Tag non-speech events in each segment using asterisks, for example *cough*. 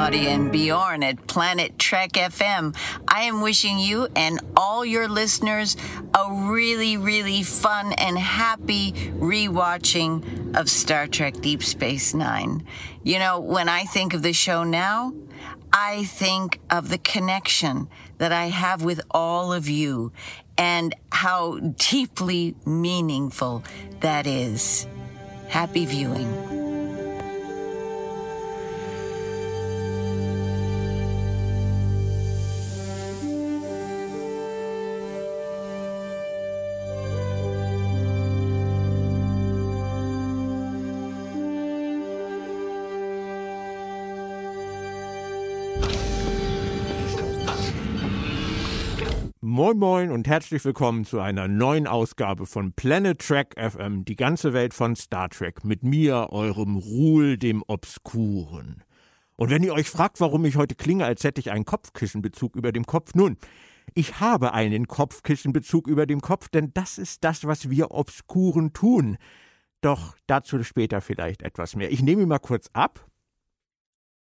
Claudia and Bjorn at Planet Trek FM. I am wishing you and all your listeners a really, really fun and happy rewatching of Star Trek Deep Space Nine. You know, when I think of the show now, I think of the connection that I have with all of you and how deeply meaningful that is. Happy viewing. Moin und herzlich willkommen zu einer neuen Ausgabe von Planet Trek FM, die ganze Welt von Star Trek, mit mir, eurem Ruhl, dem Obskuren. Und wenn ihr euch fragt, warum ich heute klinge, als hätte ich einen Kopfkissenbezug über dem Kopf, nun, ich habe einen Kopfkissenbezug über dem Kopf, denn das ist das, was wir Obskuren tun. Doch dazu später vielleicht etwas mehr. Ich nehme ihn mal kurz ab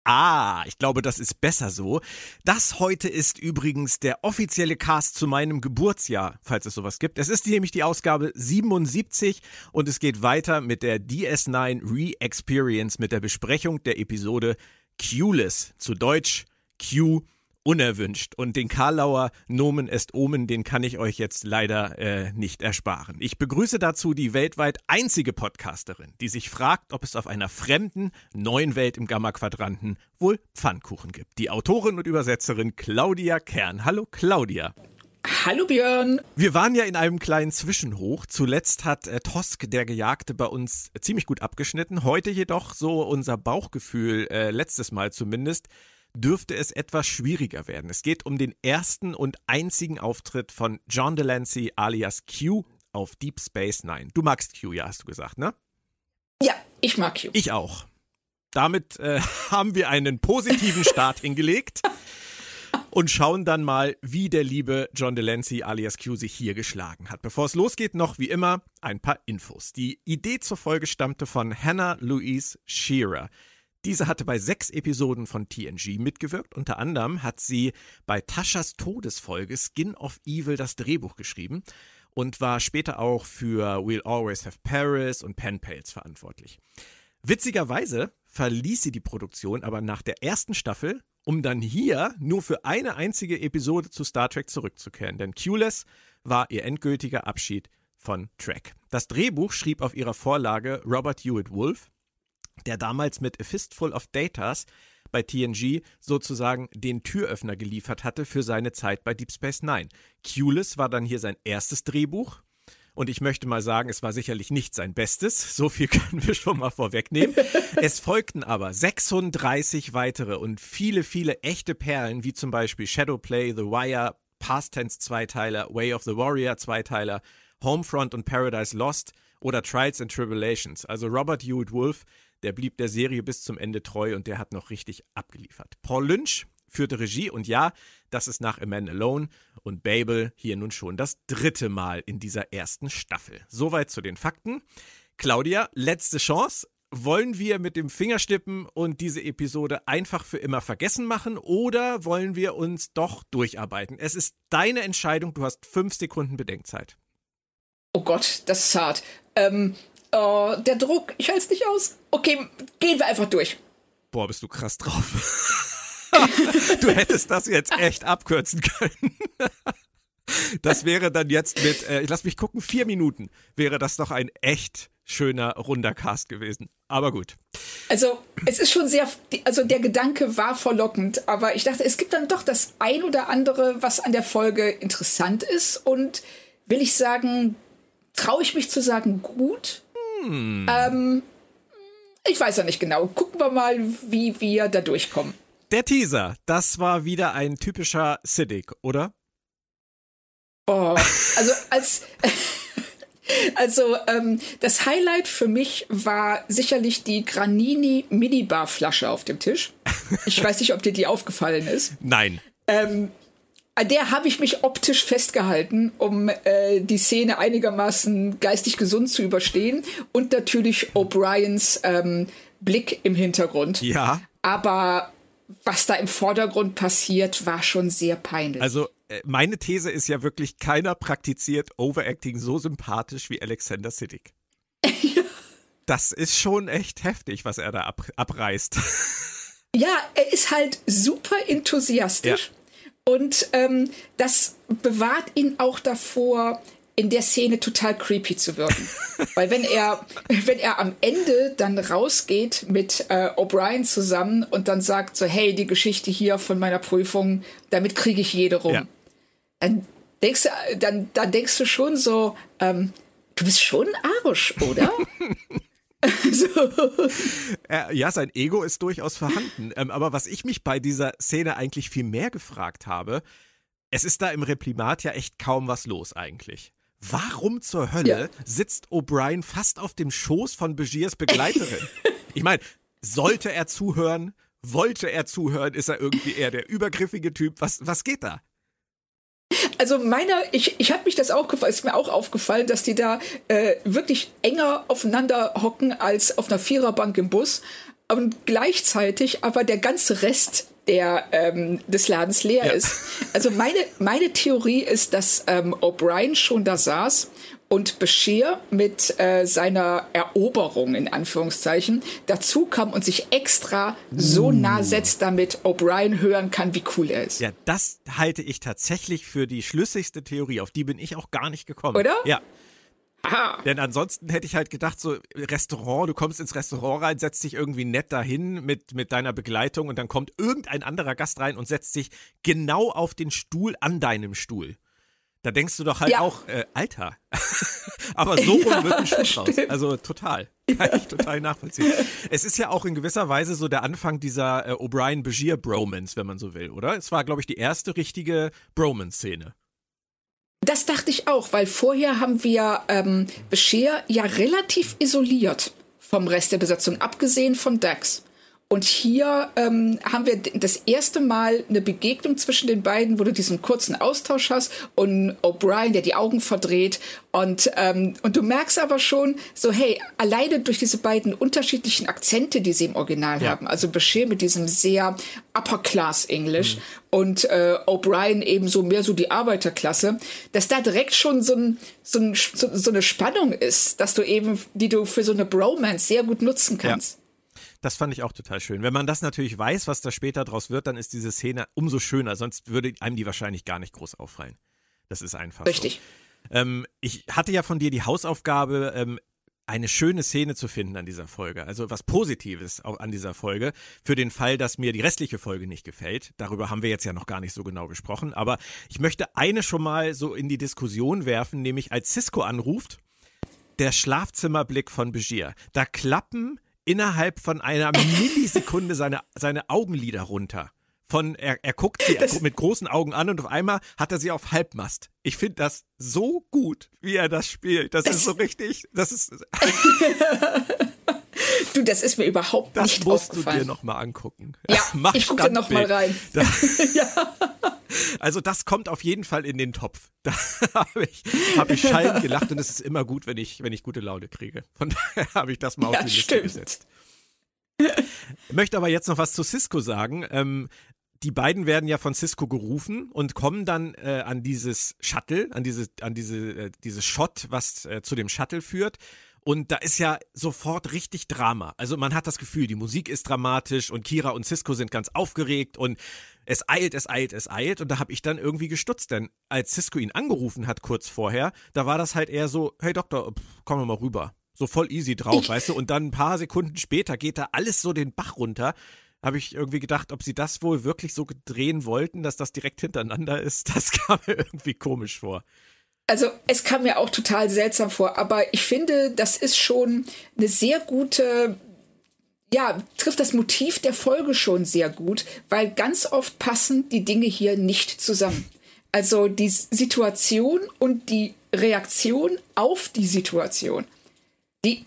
Ah, ich glaube, das ist besser so. Das heute ist übrigens der offizielle Cast zu meinem Geburtsjahr, falls es sowas gibt. Es ist nämlich die Ausgabe 77 und es geht weiter mit der DS9 Re-Experience mit der Besprechung der Episode Q-less, zu Deutsch Q unerwünscht. Und den Karlauer Nomen est Omen, den kann ich euch jetzt leider äh, nicht ersparen. Ich begrüße dazu die weltweit einzige Podcasterin, die sich fragt, ob es auf einer fremden, neuen Welt im Gamma-Quadranten wohl Pfannkuchen gibt. Die Autorin und Übersetzerin Claudia Kern. Hallo Claudia. Hallo Björn. Wir waren ja in einem kleinen Zwischenhoch. Zuletzt hat äh, Tosk, der Gejagte, bei uns ziemlich gut abgeschnitten. Heute jedoch so unser Bauchgefühl, äh, letztes Mal zumindest, dürfte es etwas schwieriger werden. Es geht um den ersten und einzigen Auftritt von John Delancey alias Q auf Deep Space Nine. Du magst Q, ja, hast du gesagt, ne? Ja, ich mag Q. Ich auch. Damit äh, *laughs* haben wir einen positiven Start *laughs* hingelegt und schauen dann mal, wie der liebe John Delancey alias Q sich hier geschlagen hat. Bevor es losgeht, noch wie immer ein paar Infos. Die Idee zur Folge stammte von Hannah Louise Shearer. Diese hatte bei sechs Episoden von TNG mitgewirkt. Unter anderem hat sie bei Taschas Todesfolge Skin of Evil das Drehbuch geschrieben und war später auch für We'll Always Have Paris und Pen Pals verantwortlich. Witzigerweise verließ sie die Produktion aber nach der ersten Staffel, um dann hier nur für eine einzige Episode zu Star Trek zurückzukehren. Denn Q-less war ihr endgültiger Abschied von Trek. Das Drehbuch schrieb auf ihrer Vorlage Robert Hewitt Wolf, der damals mit A Fistful of Datas bei TNG sozusagen den Türöffner geliefert hatte für seine Zeit bei Deep Space Nine. Q-less war dann hier sein erstes Drehbuch. Und ich möchte mal sagen, es war sicherlich nicht sein Bestes. So viel *laughs* können wir schon mal vorwegnehmen. es folgten aber 36 weitere und viele, viele echte Perlen, wie zum Beispiel Shadowplay, The Wire, Past Tense Zweiteiler, Way of the Warrior Zweiteiler, Homefront und Paradise Lost oder Trials and Tribulations. Also Robert Hewitt Wolf der blieb der Serie bis zum Ende treu und der hat noch richtig abgeliefert. Paul Lynch führte Regie und ja, das ist nach A Man Alone und Babel hier nun schon das dritte Mal in dieser ersten Staffel. Soweit zu den Fakten. Claudia, letzte Chance. Wollen wir mit dem Fingerstippen und diese Episode einfach für immer vergessen machen oder wollen wir uns doch durcharbeiten? Es ist deine Entscheidung, du hast fünf Sekunden Bedenkzeit. Oh Gott, das ist hart. Ähm, Oh, der Druck, ich halte es nicht aus. Okay, gehen wir einfach durch. Boah, bist du krass drauf. *laughs* du hättest das jetzt echt abkürzen können. *laughs* Das wäre dann jetzt mit, äh, ich lass mich gucken, vier Minuten wäre das doch ein echt schöner, runder Cast gewesen. Aber gut. Also, es ist schon sehr, also der Gedanke war verlockend, aber ich dachte, es gibt dann doch das ein oder andere, was an der Folge interessant ist und will ich sagen, traue ich mich zu sagen, gut. Hm. Ähm, ich weiß ja nicht genau. Gucken wir mal, wie wir da durchkommen. Der Teaser, das war wieder ein typischer Siddick, oder? Oh, also als. *laughs* Also ähm, das Highlight für mich war sicherlich die Granini Minibar Flasche auf dem Tisch. Ich weiß nicht, ob dir die aufgefallen ist. Nein. Ähm, an der habe ich mich optisch festgehalten, um äh, die Szene einigermaßen geistig gesund zu überstehen. Und natürlich O'Briens ähm, Blick im Hintergrund. Ja. Aber was da im Vordergrund passiert, war schon sehr peinlich. Also äh, meine These ist ja wirklich, keiner praktiziert Overacting so sympathisch wie Alexander Siddig. *laughs* Das ist schon echt heftig, was er da ab, abreißt. *laughs* Ja, er ist halt super enthusiastisch. Ja. Und ähm, das bewahrt ihn auch davor, in der Szene total creepy zu wirken. *laughs* Weil wenn er, wenn er am Ende dann rausgeht mit äh, O'Brien zusammen und dann sagt so, hey, die Geschichte hier von meiner Prüfung, damit kriege ich jede rum. Ja. Dann denkst du, dann, dann denkst du schon so, ähm, du bist schon Arsch, oder? *laughs* *laughs* so. Ja, sein Ego ist durchaus vorhanden. Ähm, aber was ich mich bei dieser Szene eigentlich viel mehr gefragt habe, es ist da im Reprimat ja echt kaum was los eigentlich. Warum zur Hölle ja. sitzt O'Brien fast auf dem Schoß von Begiers Begleiterin? *laughs* ich meine, sollte er zuhören? Wollte er zuhören? Ist er irgendwie eher der übergriffige Typ? Was, was geht da? Also meiner, ich, ich habe mich das auch gefallen, ist mir auch aufgefallen, dass die da äh, wirklich enger aufeinander hocken als auf einer Viererbank im Bus. Und gleichzeitig aber der ganze Rest der ähm, des Ladens leer ja. ist. Also meine meine Theorie ist, dass ähm, O'Brien schon da saß und Bashir mit äh, seiner Eroberung in Anführungszeichen dazu kam und sich extra so mm. nah setzt, damit O'Brien hören kann, wie cool er ist. Ja, das halte ich tatsächlich für die schlüssigste Theorie. Auf die bin ich auch gar nicht gekommen. Oder? Ja. Aha. Denn ansonsten hätte ich halt gedacht, so Restaurant, du kommst ins Restaurant rein, setzt dich irgendwie nett dahin mit, mit deiner Begleitung und dann kommt irgendein anderer Gast rein und setzt sich genau auf den Stuhl an deinem Stuhl. Da denkst du doch halt ja. auch, äh, Alter. *laughs* Aber so rum ja, wird ein Schuss raus. Also total. Kann ja. ich total nachvollziehen. Es ist ja auch in gewisser Weise so der Anfang dieser äh, O'Brien-Begier-Bromance, wenn man so will, oder? Es war, glaube ich, die erste richtige Bromance-Szene. Das dachte ich auch, weil vorher haben wir ähm, Bashir ja relativ isoliert vom Rest der Besatzung, abgesehen von Dax. Und hier ähm, haben wir das erste Mal eine Begegnung zwischen den beiden, wo du diesen kurzen Austausch hast und O'Brien, der die Augen verdreht. Und, ähm, und du merkst aber schon, so hey, alleine durch diese beiden unterschiedlichen Akzente, die sie im Original ja. haben, also Bashir mit diesem sehr Upper-Class-Englisch mhm. und äh, O'Brien eben so mehr so die Arbeiterklasse, dass da direkt schon so, ein, so, ein, so, so eine Spannung ist, dass du eben, die du für so eine Bromance sehr gut nutzen kannst. Ja. Das fand ich auch total schön. Wenn man das natürlich weiß, was da später draus wird, dann ist diese Szene umso schöner. Sonst würde einem die wahrscheinlich gar nicht groß auffallen. Das ist einfach. Richtig. So. Ähm, ich hatte ja von dir die Hausaufgabe, ähm, eine schöne Szene zu finden an dieser Folge. Also was Positives auch an dieser Folge. Für den Fall, dass mir die restliche Folge nicht gefällt. Darüber haben wir jetzt ja noch gar nicht so genau gesprochen. Aber ich möchte eine schon mal so in die Diskussion werfen, nämlich als Cisco anruft, der Schlafzimmerblick von Begier. Da klappen innerhalb von einer Millisekunde seine, seine Augenlider runter. Von, er, er guckt sie das mit großen Augen an und auf einmal hat er sie auf Halbmast. Ich finde das so gut, wie er das spielt. Das, das ist so richtig, das ist. *laughs* *laughs* du, das ist mir überhaupt das nicht aufgefallen. Das musst du dir nochmal angucken. Ja, *laughs* Mach ich gucke nochmal rein. *laughs* ja. Also das kommt auf jeden Fall in den Topf. *laughs* Da habe ich, hab ich schallend gelacht und es ist immer gut, wenn ich, wenn ich gute Laune kriege. Von daher habe ich das mal ja, auf die Liste gesetzt. Ich möchte aber jetzt noch was zu Cisco sagen. Ähm, die beiden werden ja von Cisco gerufen und kommen dann äh, an dieses Shuttle, an diese, an diese, äh, dieses Shot, was äh, zu dem Shuttle führt. Und da ist ja sofort richtig Drama. Also man hat das Gefühl, die Musik ist dramatisch und Kira und Cisco sind ganz aufgeregt und es eilt, es eilt, es eilt. Und da habe ich dann irgendwie gestutzt, denn als Cisco ihn angerufen hat kurz vorher, da war das halt eher so, hey Doktor, pff, komm mal rüber. So voll easy drauf, ich weißt du? Und dann ein paar Sekunden später geht da alles so den Bach runter habe ich irgendwie gedacht, ob sie das wohl wirklich so drehen wollten, dass das direkt hintereinander ist. *laughs* Das kam mir irgendwie komisch vor. Also es kam mir auch total seltsam vor, aber ich finde, das ist schon eine sehr gute, ja, trifft das Motiv der Folge schon sehr gut, weil ganz oft passen die Dinge hier nicht zusammen. Also die Situation und die Reaktion auf die Situation, die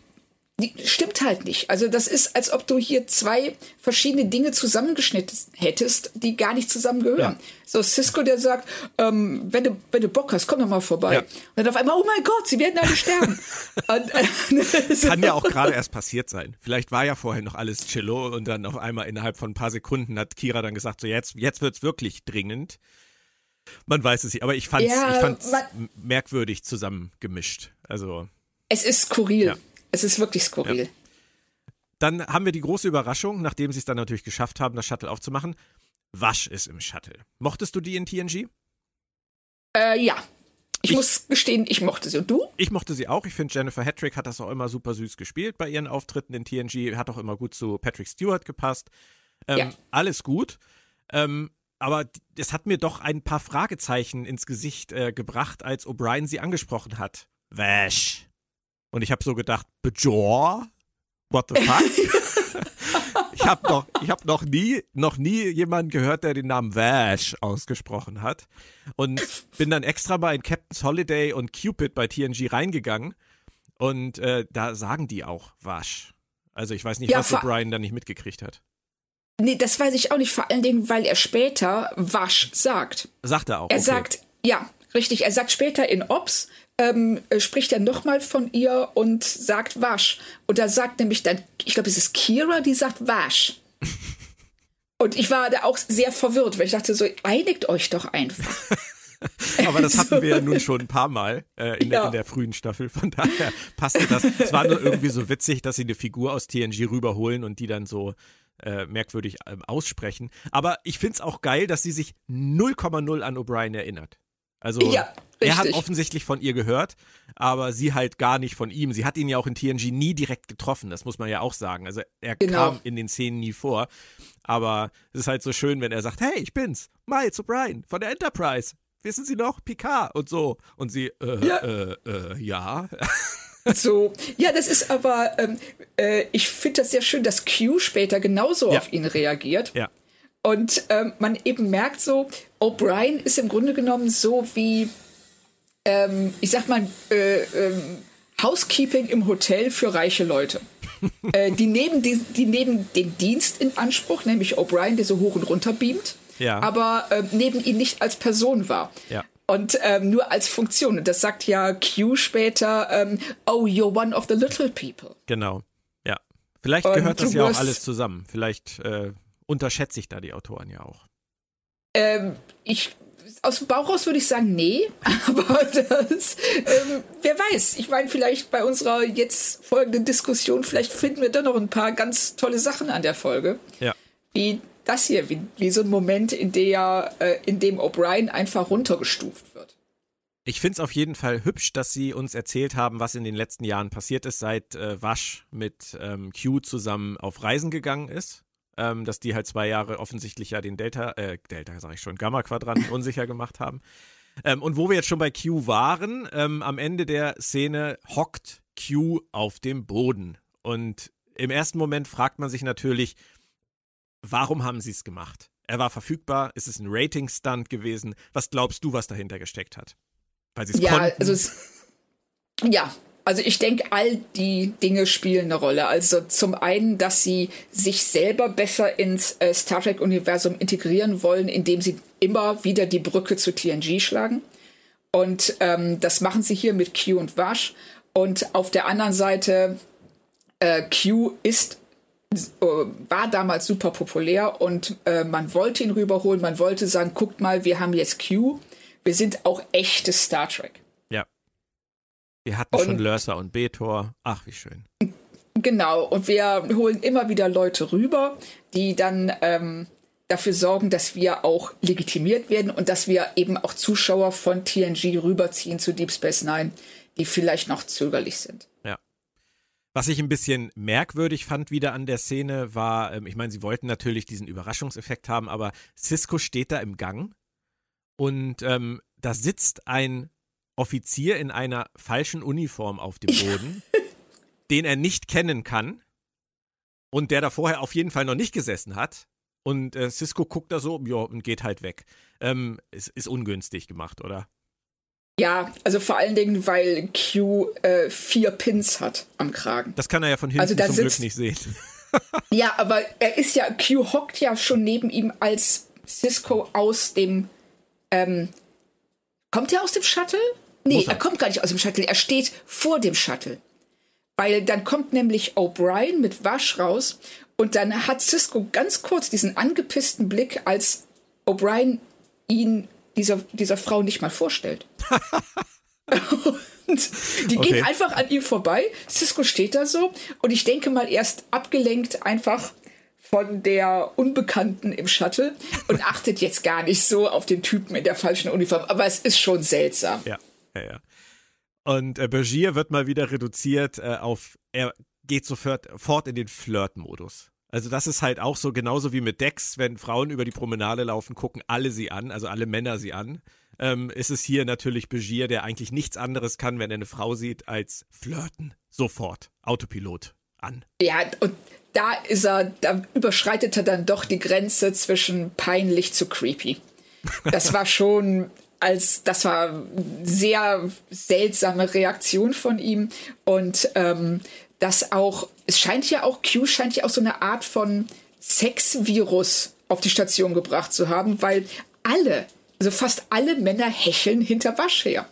die stimmt halt nicht. Also das ist, als ob du hier zwei verschiedene Dinge zusammengeschnitten hättest, die gar nicht zusammengehören. Ja. So Cisco, der sagt, ähm, wenn, du, wenn du Bock hast, komm doch mal vorbei. Ja. Und dann auf einmal, oh mein Gott, sie werden alle sterben. *laughs* und, äh, *laughs* Kann ja auch gerade erst passiert sein. Vielleicht war ja vorher noch alles chillo und dann auf einmal innerhalb von ein paar Sekunden hat Kira dann gesagt, so jetzt, jetzt wird's wirklich dringend. Man weiß es nicht, aber ich fand es ja, merkwürdig zusammengemischt. Also es ist skurril. Ja. Es ist wirklich skurril. Ja. Dann haben wir die große Überraschung, nachdem sie es dann natürlich geschafft haben, das Shuttle aufzumachen. Wasch ist im Shuttle. Mochtest du die in TNG? Äh, ja. Ich, ich, muss gestehen, ich mochte sie. Und du? Ich mochte sie auch. Ich finde, Jennifer Hattrick hat das auch immer super süß gespielt bei ihren Auftritten in TNG. Hat auch immer gut zu Patrick Stewart gepasst. Ähm, ja. Alles gut. Ähm, aber es hat mir doch ein paar Fragezeichen ins Gesicht äh, gebracht, als O'Brien sie angesprochen hat. Wasch. Und ich habe so gedacht, Bajor? What the fuck? *laughs* ich habe noch, ich hab noch nie, noch nie jemanden gehört, der den Namen Vash ausgesprochen hat. Und bin dann extra mal in Captain's Holiday und Cupid bei TNG reingegangen. Und äh, da sagen die auch Wasch. Also ich weiß nicht, ja, was Brian da nicht mitgekriegt hat. Nee, das weiß ich auch nicht, vor allen Dingen, weil er später Wasch sagt. Sagt er auch. Er okay. sagt, ja, richtig, er sagt später in Ops, ähm, äh, spricht er nochmal von ihr und sagt Wasch. Und da sagt nämlich dann, ich glaube, es ist Kira, die sagt Wasch. *laughs* und ich war da auch sehr verwirrt, weil ich dachte so, einigt euch doch einfach. *laughs* Aber das hatten wir ja nun schon ein paar Mal äh, in, ja. der, in, der, frühen Staffel. Von daher passte das. Es war nur irgendwie so witzig, dass sie eine Figur aus TNG rüberholen und die dann so äh, merkwürdig äh, aussprechen. Aber ich finde es auch geil, dass sie sich 0,0 an O'Brien erinnert. Also ja, er hat offensichtlich von ihr gehört, aber sie halt gar nicht von ihm. Sie hat ihn ja auch in TNG nie direkt getroffen, das muss man ja auch sagen. Also er genau. kam in den Szenen nie vor. Aber es ist halt so schön, wenn er sagt, hey, ich bin's, Miles O'Brien von der Enterprise. Wissen Sie noch? Picard und so. Und sie, äh, ja. äh, äh, ja. *laughs* So, ja, das ist aber, ähm, äh, ich finde das sehr schön, dass Q später genauso ja. auf ihn reagiert. Ja. Und ähm, man eben merkt so, O'Brien ist im Grunde genommen so wie, ähm, ich sag mal, äh, ähm, Housekeeping im Hotel für reiche Leute. *laughs* äh, die, nehmen die, die nehmen den Dienst in Anspruch, nämlich O'Brien, der so hoch und runter beamt, ja. aber äh, nehmen ihn nicht als Person wahr. Ja. Und ähm, nur als Funktion. Und das sagt ja Q später, ähm, oh, you're one of the little people. Genau. Ja. Vielleicht gehört das ja auch alles zusammen. Vielleicht äh, unterschätze ich da die Autoren ja auch. Ähm, ich aus dem Bauch raus würde ich sagen, nee, *laughs* aber das, ähm, wer weiß. Ich meine, vielleicht bei unserer jetzt folgenden Diskussion, vielleicht finden wir da noch ein paar ganz tolle Sachen an der Folge. Ja. Wie das hier, wie, wie so ein Moment, in, der, äh, in dem O'Brien einfach runtergestuft wird. Ich finde es auf jeden Fall hübsch, dass Sie uns erzählt haben, was in den letzten Jahren passiert ist, seit äh, Wasch mit ähm, Q zusammen auf Reisen gegangen ist ähm, dass die halt zwei Jahre offensichtlich ja den Delta, äh, Delta sage ich schon, Gamma-Quadranten *laughs* unsicher gemacht haben. Ähm, und wo wir jetzt schon bei Q waren, ähm, am Ende der Szene hockt Q auf dem Boden. Und im ersten Moment fragt man sich natürlich, warum haben sie es gemacht? Er war verfügbar, ist es ein Rating-Stunt gewesen? Was glaubst du, was dahinter gesteckt hat? Weil sie es ja, konnten? Also es, ja, also ich denke, all die Dinge spielen eine Rolle. Also zum einen, dass sie sich selber besser ins äh, Star Trek-Universum integrieren wollen, indem sie immer wieder die Brücke zu TNG schlagen. Und ähm, das machen sie hier mit Q und Wash. Und auf der anderen Seite, äh, Q ist äh, war damals super populär und äh, man wollte ihn rüberholen, man wollte sagen, guckt mal, wir haben jetzt Q, wir sind auch echte Star Trek. Wir hatten und, schon Lörser und Betor. Ach, wie schön. Genau, und wir holen immer wieder Leute rüber, die dann ähm, dafür sorgen, dass wir auch legitimiert werden und dass wir eben auch Zuschauer von TNG rüberziehen zu Deep Space Nine, die vielleicht noch zögerlich sind. Ja. Was ich ein bisschen merkwürdig fand wieder an der Szene war, ähm, ich meine, sie wollten natürlich diesen Überraschungseffekt haben, aber Cisco steht da im Gang und ähm, da sitzt ein Offizier in einer falschen Uniform auf dem Boden, den er nicht kennen kann und der da vorher auf jeden Fall noch nicht gesessen hat. Und äh, Cisco guckt da so, ja, und geht halt weg. Ähm, es ist ungünstig gemacht, oder? Ja, also vor allen Dingen, weil Q äh, vier Pins hat am Kragen. Das kann er ja von hinten also zum Glück nicht sehen. *laughs* ja, aber er ist ja, Q hockt ja schon neben ihm, als Cisco aus dem. Ähm, kommt er aus dem Shuttle? Nee, er. er kommt gar nicht aus dem Shuttle. Er steht vor dem Shuttle. Weil dann kommt nämlich O'Brien mit Wasch raus und dann hat Cisco ganz kurz diesen angepissten Blick, als O'Brien ihn dieser, dieser Frau nicht mal vorstellt. *laughs* und die okay. gehen einfach an ihm vorbei. Cisco steht da so und ich denke mal erst abgelenkt einfach von der Unbekannten im Shuttle und achtet jetzt gar nicht so auf den Typen in der falschen Uniform. Aber es ist schon seltsam. Ja, *laughs* ja, ja. Und äh, Bergier wird mal wieder reduziert äh, auf, er geht sofort fort in den Flirt-Modus. Also das ist halt auch so, genauso wie mit Dex, wenn Frauen über die Promenade laufen, gucken alle sie an, also alle Männer sie an. Ähm, ist es hier natürlich Begier, der eigentlich nichts anderes kann, wenn er eine Frau sieht, als flirten. Sofort. Autopilot an. Ja, und da ist er, da überschreitet er dann doch die Grenze zwischen peinlich zu creepy. Das war *laughs* schon als das war sehr seltsame Reaktion von ihm und ähm, das auch es scheint ja auch Q scheint ja auch so eine Art von Sexvirus auf die Station gebracht zu haben, weil alle also fast alle Männer hecheln hinter Wasch her.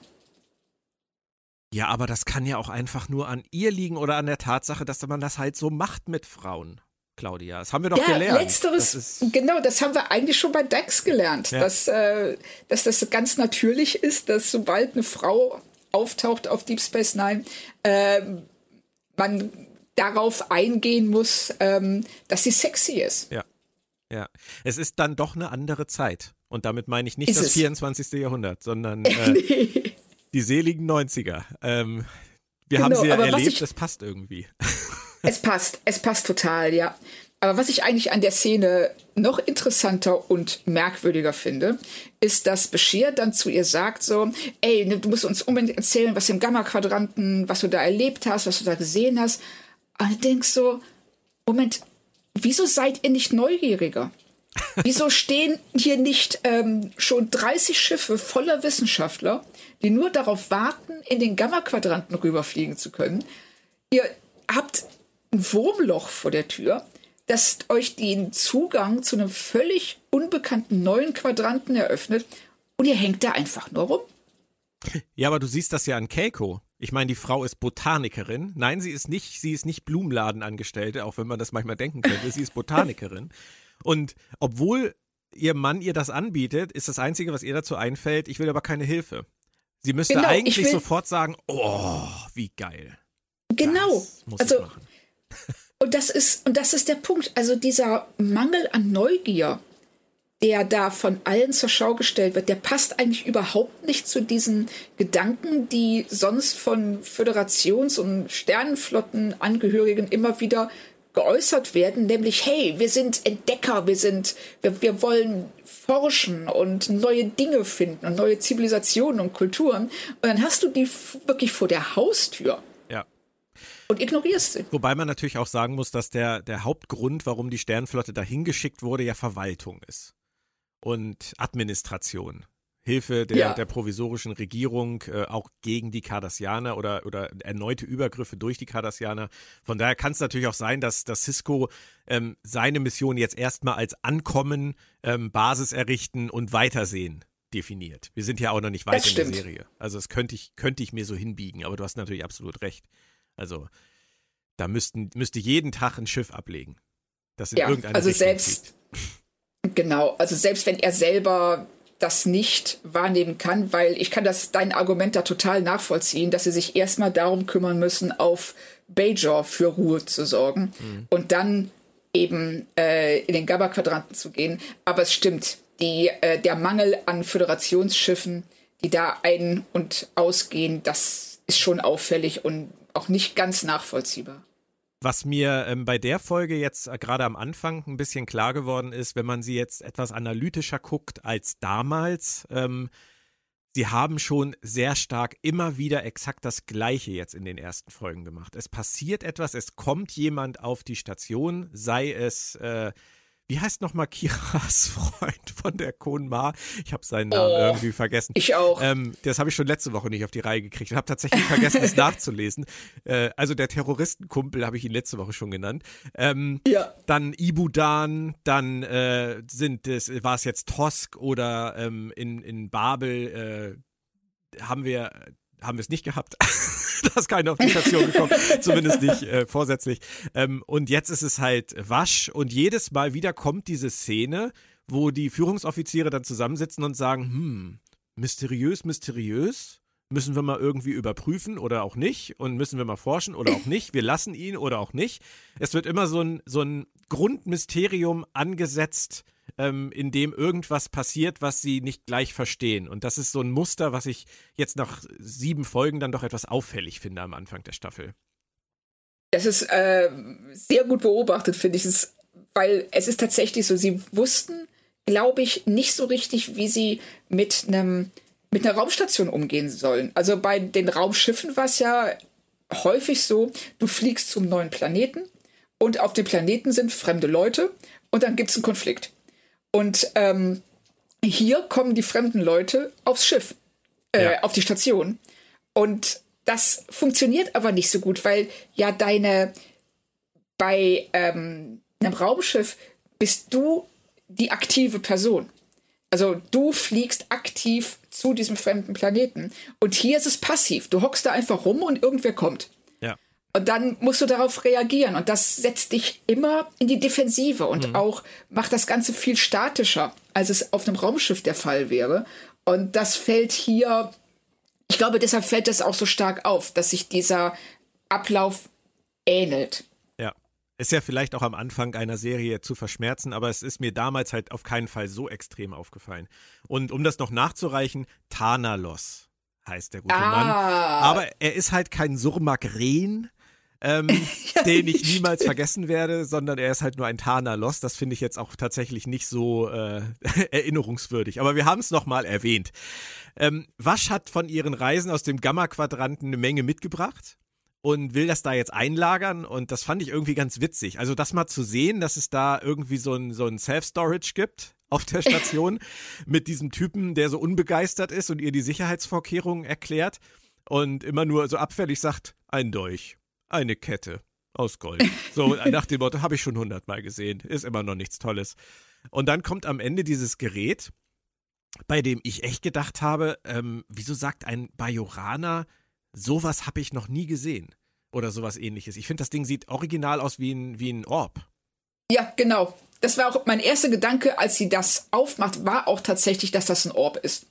Ja, aber das kann ja auch einfach nur an ihr liegen oder an der Tatsache, dass man das halt so macht mit Frauen. Claudia, das haben wir doch ja, gelernt. Letzteres, das genau, das haben wir eigentlich schon bei Dax gelernt, ja. dass, äh, dass das ganz natürlich ist, dass sobald eine Frau auftaucht auf Deep Space Nine, äh, man darauf eingehen muss, ähm, dass sie sexy ist. Ja. Ja, es ist dann doch eine andere Zeit. Und damit meine ich nicht ist das es? 24. Jahrhundert, sondern *laughs* äh, nee die seligen 90er. Ähm, wir genau, haben sie ja erlebt, ich, es passt irgendwie. Es passt, es passt total, ja. Aber was ich eigentlich an der Szene noch interessanter und merkwürdiger finde, ist, dass Bashir dann zu ihr sagt so, ey, ne, du musst uns unbedingt erzählen, was im Gamma-Quadranten, was du da erlebt hast, was du da gesehen hast. Und du denkst so, Moment, wieso seid ihr nicht neugieriger? Wieso stehen hier nicht ähm, schon 30 Schiffe voller Wissenschaftler, die nur darauf warten, in den Gamma-Quadranten rüberfliegen zu können? Ihr habt ein Wurmloch vor der Tür, das euch den Zugang zu einem völlig unbekannten neuen Quadranten eröffnet und ihr hängt da einfach nur rum. *laughs* Ja, aber du siehst das ja an Keiko. Ich meine, die Frau ist Botanikerin. Nein, sie ist nicht, sie ist nicht Blumenladenangestellte, auch wenn man das manchmal denken könnte. Sie ist Botanikerin. *laughs* Und obwohl ihr Mann ihr das anbietet, ist das Einzige, was ihr dazu einfällt, ich will aber keine Hilfe. Sie müsste genau, eigentlich sofort sagen, oh, wie geil. Genau. also, und das ist, und das ist der Punkt. Also dieser Mangel an Neugier, der da von allen zur Schau gestellt wird, der passt eigentlich überhaupt nicht zu diesen Gedanken, die sonst von Föderations- und Sternenflottenangehörigen immer wieder geäußert werden, nämlich, hey, wir sind Entdecker, wir sind, wir, wir wollen forschen und neue Dinge finden und neue Zivilisationen und Kulturen. Und dann hast du die wirklich vor der Haustür. Und ignorierst sie. Wobei man natürlich auch sagen muss, dass der, der Hauptgrund, warum die Sternflotte dahin geschickt wurde, ja Verwaltung ist. Und Administration. Hilfe der, ja. der provisorischen Regierung, äh, auch gegen die Cardassianer oder, oder erneute Übergriffe durch die Cardassianer. Von daher kann es natürlich auch sein, dass, dass Cisco ähm, seine Mission jetzt erstmal als Ankommen, ähm, Basis errichten und Weitersehen definiert. Wir sind ja auch noch nicht weit in der Serie. Also das könnte ich, könnte ich mir so hinbiegen, aber du hast natürlich absolut recht. Also da müssten, müsste jeden Tag ein Schiff ablegen. Das in ja, irgendeine also Richtung selbst, zieht. Genau, also selbst wenn er selber das nicht wahrnehmen kann, weil ich kann das dein Argument da total nachvollziehen, dass sie sich erstmal darum kümmern müssen, auf Bajor für Ruhe zu sorgen mhm. und dann eben äh, in den Gabba-Quadranten zu gehen. Aber es stimmt, die, äh, der Mangel an Föderationsschiffen, die da ein- und ausgehen, das ist schon auffällig und auch nicht ganz nachvollziehbar. Was mir ähm, bei der Folge jetzt äh, gerade am Anfang ein bisschen klar geworden ist, wenn man sie jetzt etwas analytischer guckt als damals, ähm, sie haben schon sehr stark immer wieder exakt das Gleiche jetzt in den ersten Folgen gemacht. Es passiert etwas, es kommt jemand auf die Station, sei es äh, wie heißt nochmal Kiras *laughs* Freund von der Konma? Ich habe seinen Namen oh, irgendwie vergessen. Ich auch. Ähm, das habe ich schon letzte Woche nicht auf die Reihe gekriegt und habe tatsächlich vergessen, es *laughs* nachzulesen. Äh, also der Terroristenkumpel habe ich ihn letzte Woche schon genannt. Ähm, ja. Dann Ibudan, dann äh, sind es, war es jetzt Tosk oder ähm, in, in Babel äh, haben wir haben wir es nicht gehabt. *laughs* da ist keine auf die Station gekommen, *laughs* zumindest nicht äh, vorsätzlich. Ähm, und jetzt ist es halt Wasch und jedes Mal wieder kommt diese Szene, wo die Führungsoffiziere dann zusammensitzen und sagen, hm, mysteriös, mysteriös. Müssen wir mal irgendwie überprüfen oder auch nicht? Und müssen wir mal forschen oder auch nicht? Wir lassen ihn oder auch nicht. Es wird immer so ein, so ein Grundmysterium angesetzt, ähm, in dem irgendwas passiert, was sie nicht gleich verstehen. Und das ist so ein Muster, was ich jetzt nach sieben Folgen dann doch etwas auffällig finde am Anfang der Staffel. Das ist äh, sehr gut beobachtet, finde ich. Es, weil es ist tatsächlich so, sie wussten, glaube ich, nicht so richtig, wie sie mit einem mit einer Raumstation umgehen sollen. Also bei den Raumschiffen war es ja häufig so, du fliegst zum neuen Planeten und auf dem Planeten sind fremde Leute und dann gibt es einen Konflikt. Und ähm, hier kommen die fremden Leute aufs Schiff, äh, ja. auf die Station. Und das funktioniert aber nicht so gut, weil ja deine bei ähm, einem Raumschiff bist du die aktive Person. Also du fliegst aktiv zu diesem fremden Planeten. Und hier ist es passiv. Du hockst da einfach rum und irgendwer kommt. Und dann musst du darauf reagieren. Und das setzt dich immer in die Defensive und mhm. auch macht das Ganze viel statischer, als es auf einem Raumschiff der Fall wäre. Und das fällt hier, ich glaube, deshalb fällt es auch so stark auf, dass sich dieser Ablauf ähnelt. Ja. Ist ja vielleicht auch am Anfang einer Serie zu verschmerzen, aber es ist mir damals halt auf keinen Fall so extrem aufgefallen. Und um das noch nachzureichen, Tanalos heißt der gute ah. Mann. Aber er ist halt kein Surmak Rehn, ähm, *laughs* den ich niemals vergessen werde, sondern er ist halt nur ein Tana-Loss. Das finde ich jetzt auch tatsächlich nicht so äh, *laughs* erinnerungswürdig. Aber wir haben es nochmal erwähnt. Ähm, Wasch hat von ihren Reisen aus dem Gamma-Quadranten eine Menge mitgebracht und will das da jetzt einlagern und das fand ich irgendwie ganz witzig. Also das mal zu sehen, dass es da irgendwie so ein, so ein Self-Storage gibt auf der Station *laughs* mit diesem Typen, der so unbegeistert ist und ihr die Sicherheitsvorkehrungen erklärt und immer nur so abfällig sagt, ein Dolch eine Kette aus Gold. So *laughs* nach dem Motto, habe ich schon hundertmal gesehen, ist immer noch nichts Tolles. Und dann kommt am Ende dieses Gerät, bei dem ich echt gedacht habe, ähm, wieso sagt ein Bajoraner, sowas habe ich noch nie gesehen? Oder sowas ähnliches. Ich finde, das Ding sieht original aus wie ein, wie ein Orb. Ja, genau. Das war auch mein erster Gedanke, als sie das aufmacht, war auch tatsächlich, dass das ein Orb ist.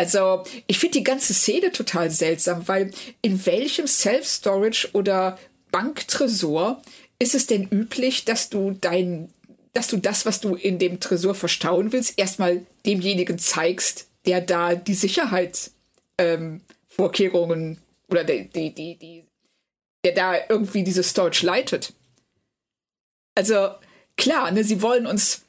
Also, ich finde die ganze Szene total seltsam, weil in welchem Self-Storage oder Banktresor ist es denn üblich, dass du dein, dass du das, was du in dem Tresor verstauen willst, erstmal demjenigen zeigst, der da die Sicherheitsvorkehrungen ähm, oder die, die, die, die, der da irgendwie diese Storage leitet. Also, klar, ne, sie wollen uns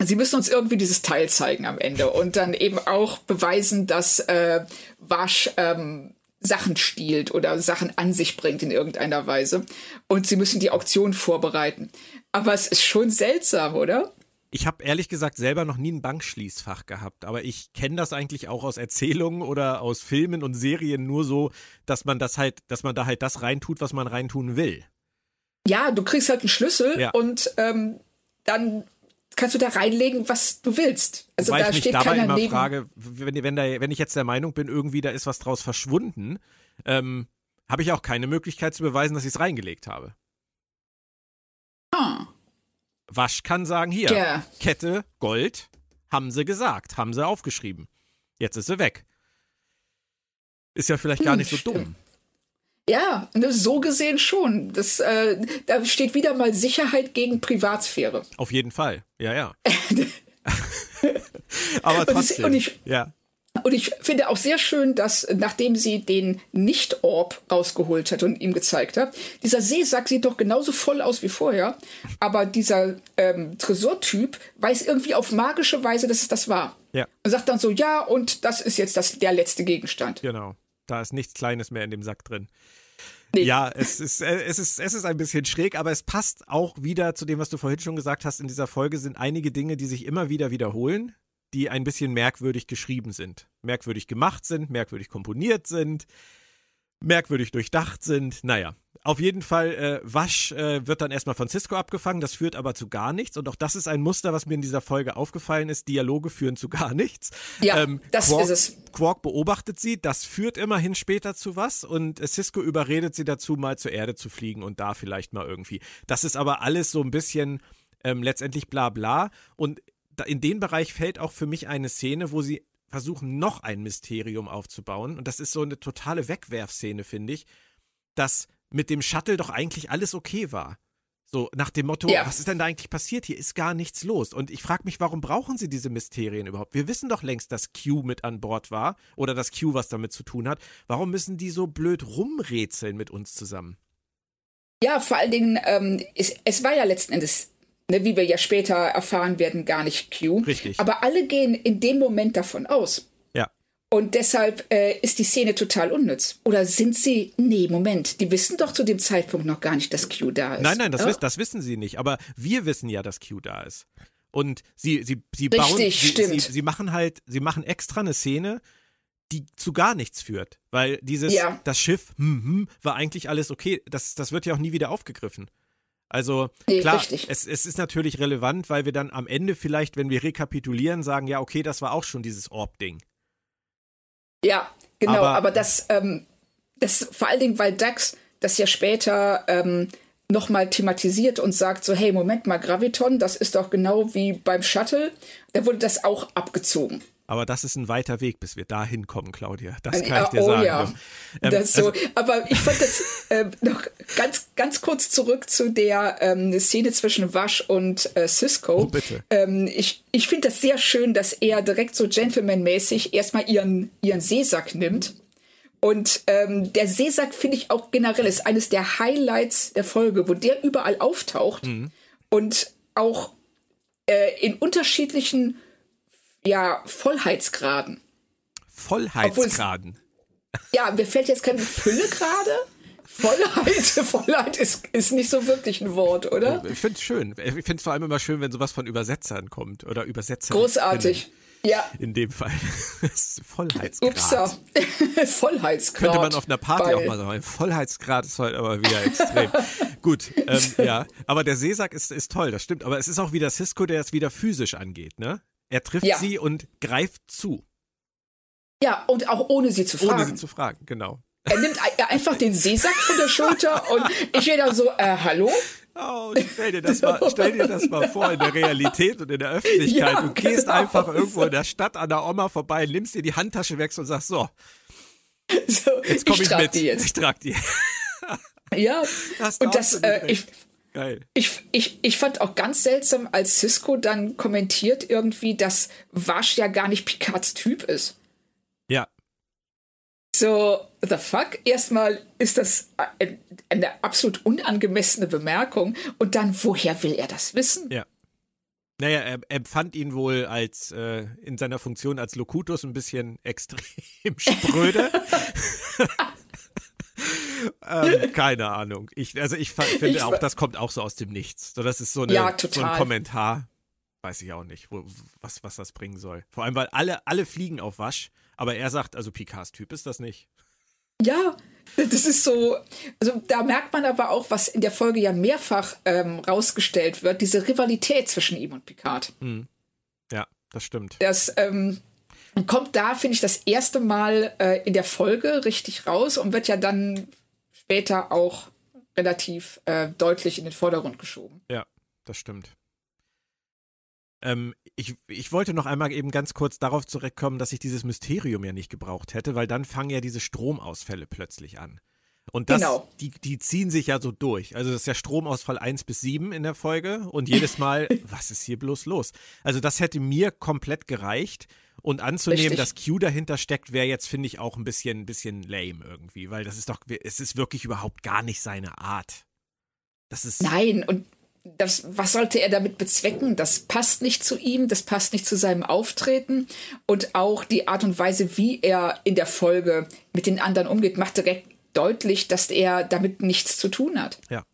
Sie müssen uns irgendwie dieses Teil zeigen am Ende und dann eben auch beweisen, dass äh, Wasch ähm, Sachen stiehlt oder Sachen an sich bringt in irgendeiner Weise. Und sie müssen die Auktion vorbereiten. Aber es ist schon seltsam, oder? Ich habe ehrlich gesagt selber noch nie ein Bankschließfach gehabt, aber ich kenne das eigentlich auch aus Erzählungen oder aus Filmen und Serien nur so, dass man das halt, dass man da halt das reintut, was man reintun will. Ja, du kriegst halt einen Schlüssel ja. und ähm, dann kannst du da reinlegen, was du willst. Also Wobei da ich mich steht dabei keiner immer neben. frage, wenn, wenn, da, wenn ich jetzt der Meinung bin, irgendwie da ist was draus verschwunden, ähm, habe ich auch keine Möglichkeit zu beweisen, dass ich es reingelegt habe. Hm. Wasch kann sagen, hier, yeah. Kette, Gold, haben sie gesagt, haben sie aufgeschrieben. Jetzt ist sie weg. Ist ja vielleicht gar hm, nicht so dumm. Ja, ne, so gesehen schon. Das, äh, da steht wieder mal Sicherheit gegen Privatsphäre. Auf jeden Fall, ja, ja. *laughs* *laughs* Aber trotzdem, und, ich, ja. Und ich finde auch sehr schön, dass nachdem sie den Nicht-Orb rausgeholt hat und ihm gezeigt hat, dieser Seesack sieht doch genauso voll aus wie vorher, aber dieser ähm, Tresortyp weiß irgendwie auf magische Weise, dass es das war. Ja. Und sagt dann so, ja, und das ist jetzt das, der letzte Gegenstand. Genau. Da ist nichts Kleines mehr in dem Sack drin. Nee. Ja, es ist, äh, es, ist, es ist ein bisschen schräg, aber es passt auch wieder zu dem, was du vorhin schon gesagt hast. In dieser Folge sind einige Dinge, die sich immer wieder wiederholen, die ein bisschen merkwürdig geschrieben sind. Merkwürdig gemacht sind, merkwürdig komponiert sind, merkwürdig durchdacht sind. Naja, auf jeden Fall, äh, Wasch äh, wird dann erstmal von Cisco abgefangen, das führt aber zu gar nichts. Und auch das ist ein Muster, was mir in dieser Folge aufgefallen ist. Dialoge führen zu gar nichts. Ja, ähm, das Quark, ist es. Quark beobachtet sie, das führt immerhin später zu was. Und äh, Cisco überredet sie dazu, mal zur Erde zu fliegen und da vielleicht mal irgendwie. Das ist aber alles so ein bisschen ähm, letztendlich bla bla. Und in den Bereich fällt auch für mich eine Szene, wo sie versuchen, noch ein Mysterium aufzubauen. Und das ist so eine totale Wegwerfszene, finde ich, dass mit dem Shuttle doch eigentlich alles okay war. So nach dem Motto, ja. was ist denn da eigentlich passiert? Hier ist gar nichts los. Und ich frage mich, warum brauchen sie diese Mysterien überhaupt? Wir wissen doch längst, dass Q mit an Bord war oder dass Q was damit zu tun hat. Warum müssen die so blöd rumrätseln mit uns zusammen? Ja, vor allen Dingen, ähm, es, es war ja letzten Endes, ne, wie wir ja später erfahren werden, gar nicht Q. Richtig. Aber alle gehen in dem Moment davon aus. Und deshalb äh, ist die Szene total unnütz. Oder sind sie? Nee, Moment, die wissen doch zu dem Zeitpunkt noch gar nicht, dass Q da ist. Nein, nein, das, oh. wiss, das wissen sie nicht. Aber wir wissen ja, dass Q da ist. Und sie, sie, sie bauen, Richtig, sie, stimmt. Sie, sie machen halt, sie machen extra eine Szene, die zu gar nichts führt. Weil dieses, ja. das Schiff, hm, hm, war eigentlich alles okay. Das, das wird ja auch nie wieder aufgegriffen. Also nee, klar, es, es ist natürlich relevant, weil wir dann am Ende vielleicht, wenn wir rekapitulieren, sagen, ja, okay, das war auch schon dieses Orb-Ding. Ja, genau, aber, aber das, ähm, das vor allen Dingen, weil Dax das ja später ähm, nochmal thematisiert und sagt so, hey, Moment mal, Graviton, das ist doch genau wie beim Shuttle, da wurde das auch abgezogen. Aber das ist ein weiter Weg, bis wir da hinkommen, Claudia. Das kann ich dir oh, sagen. Ja. Ähm, das so. Also, Aber ich fand das *laughs* äh, noch ganz, ganz kurz zurück zu der ähm, Szene zwischen Wasch und äh, Cisco. Oh, bitte. Ähm, ich ich finde das sehr schön, dass er direkt so gentlemanmäßig erstmal ihren, ihren Seesack nimmt. Und ähm, der Seesack finde ich auch generell ist eines der Highlights der Folge, wo der überall auftaucht mhm. und auch äh, in unterschiedlichen ja, Vollheitsgraden. Vollheitsgraden? ja, mir fällt jetzt keine Fülle gerade. Vollheit, *laughs* Vollheit ist, ist nicht so wirklich ein Wort, oder? Ich finde es schön. Ich finde es vor allem immer schön, wenn sowas von Übersetzern kommt oder Übersetzer. Großartig. Ja. In dem Fall. *laughs* Vollheitsgrad. Upsa. *laughs* Vollheitsgrad. Könnte man auf einer Party auch mal sagen. Vollheitsgrad ist heute aber wieder extrem. Gut, ähm, ja. Aber der Seesack ist, ist toll, das stimmt. Aber es ist auch wieder Cisco, der es wieder physisch angeht, ne? Er trifft ja. sie und greift zu. Ja, und auch ohne sie zu fragen. Ohne sie zu fragen, genau. Er nimmt einfach den Seesack von der Schulter und ich wäre dann so, äh, hallo? Oh, stell dir, das mal, stell dir das mal vor in der Realität und in der Öffentlichkeit. Ja, du gehst genau. einfach irgendwo in der Stadt an der Oma vorbei, nimmst dir die Handtasche weg und sagst so. So, jetzt komme ich, ich mit. Die jetzt. Ich trag die. Ja, das und das, äh, ich, Geil. Ich, ich, ich fand auch ganz seltsam, als Cisco dann kommentiert irgendwie, dass Wasch ja gar nicht Picards Typ ist. Ja. So, the fuck? Erstmal ist das eine absolut unangemessene Bemerkung und dann, woher will er das wissen? Ja. Naja, er, er fand ihn wohl als äh, in seiner Funktion als Locutus ein bisschen *laughs* extrem spröde. *laughs* ähm, keine Ahnung. Ich, also ich finde ich, auch, das kommt auch so aus dem Nichts. So, das ist so, eine, ja, so ein Kommentar. Weiß ich auch nicht, wo, was, was das bringen soll. Vor allem, weil alle, alle fliegen auf Wasch, aber er sagt, also Picards Typ ist das nicht. Ja, das ist so, also da merkt man aber auch, was in der Folge ja mehrfach ähm, rausgestellt wird, diese Rivalität zwischen ihm und Picard. Hm. Ja, das stimmt. Das, ähm, kommt da, finde ich, das erste Mal äh, in der Folge richtig raus und wird ja dann später auch relativ äh, deutlich in den Vordergrund geschoben. Ja, das stimmt. Ähm, ich, ich wollte noch einmal eben ganz kurz darauf zurückkommen, dass ich dieses Mysterium ja nicht gebraucht hätte, weil dann fangen ja diese Stromausfälle plötzlich an. Und das, genau. die, die ziehen sich ja so durch. Also das ist ja Stromausfall 1 bis 7 in der Folge und jedes Mal, *laughs* was ist hier bloß los? Also das hätte mir komplett gereicht. Und anzunehmen, Richtig. dass Q dahinter steckt, wäre jetzt, finde ich, auch ein bisschen, ein bisschen lame irgendwie, weil das ist doch, es ist wirklich überhaupt gar nicht seine Art. Das ist. Nein, und das, was sollte er damit bezwecken? Das passt nicht zu ihm, das passt nicht zu seinem Auftreten und auch die Art und Weise, wie er in der Folge mit den anderen umgeht, macht direkt deutlich, dass er damit nichts zu tun hat. Ja.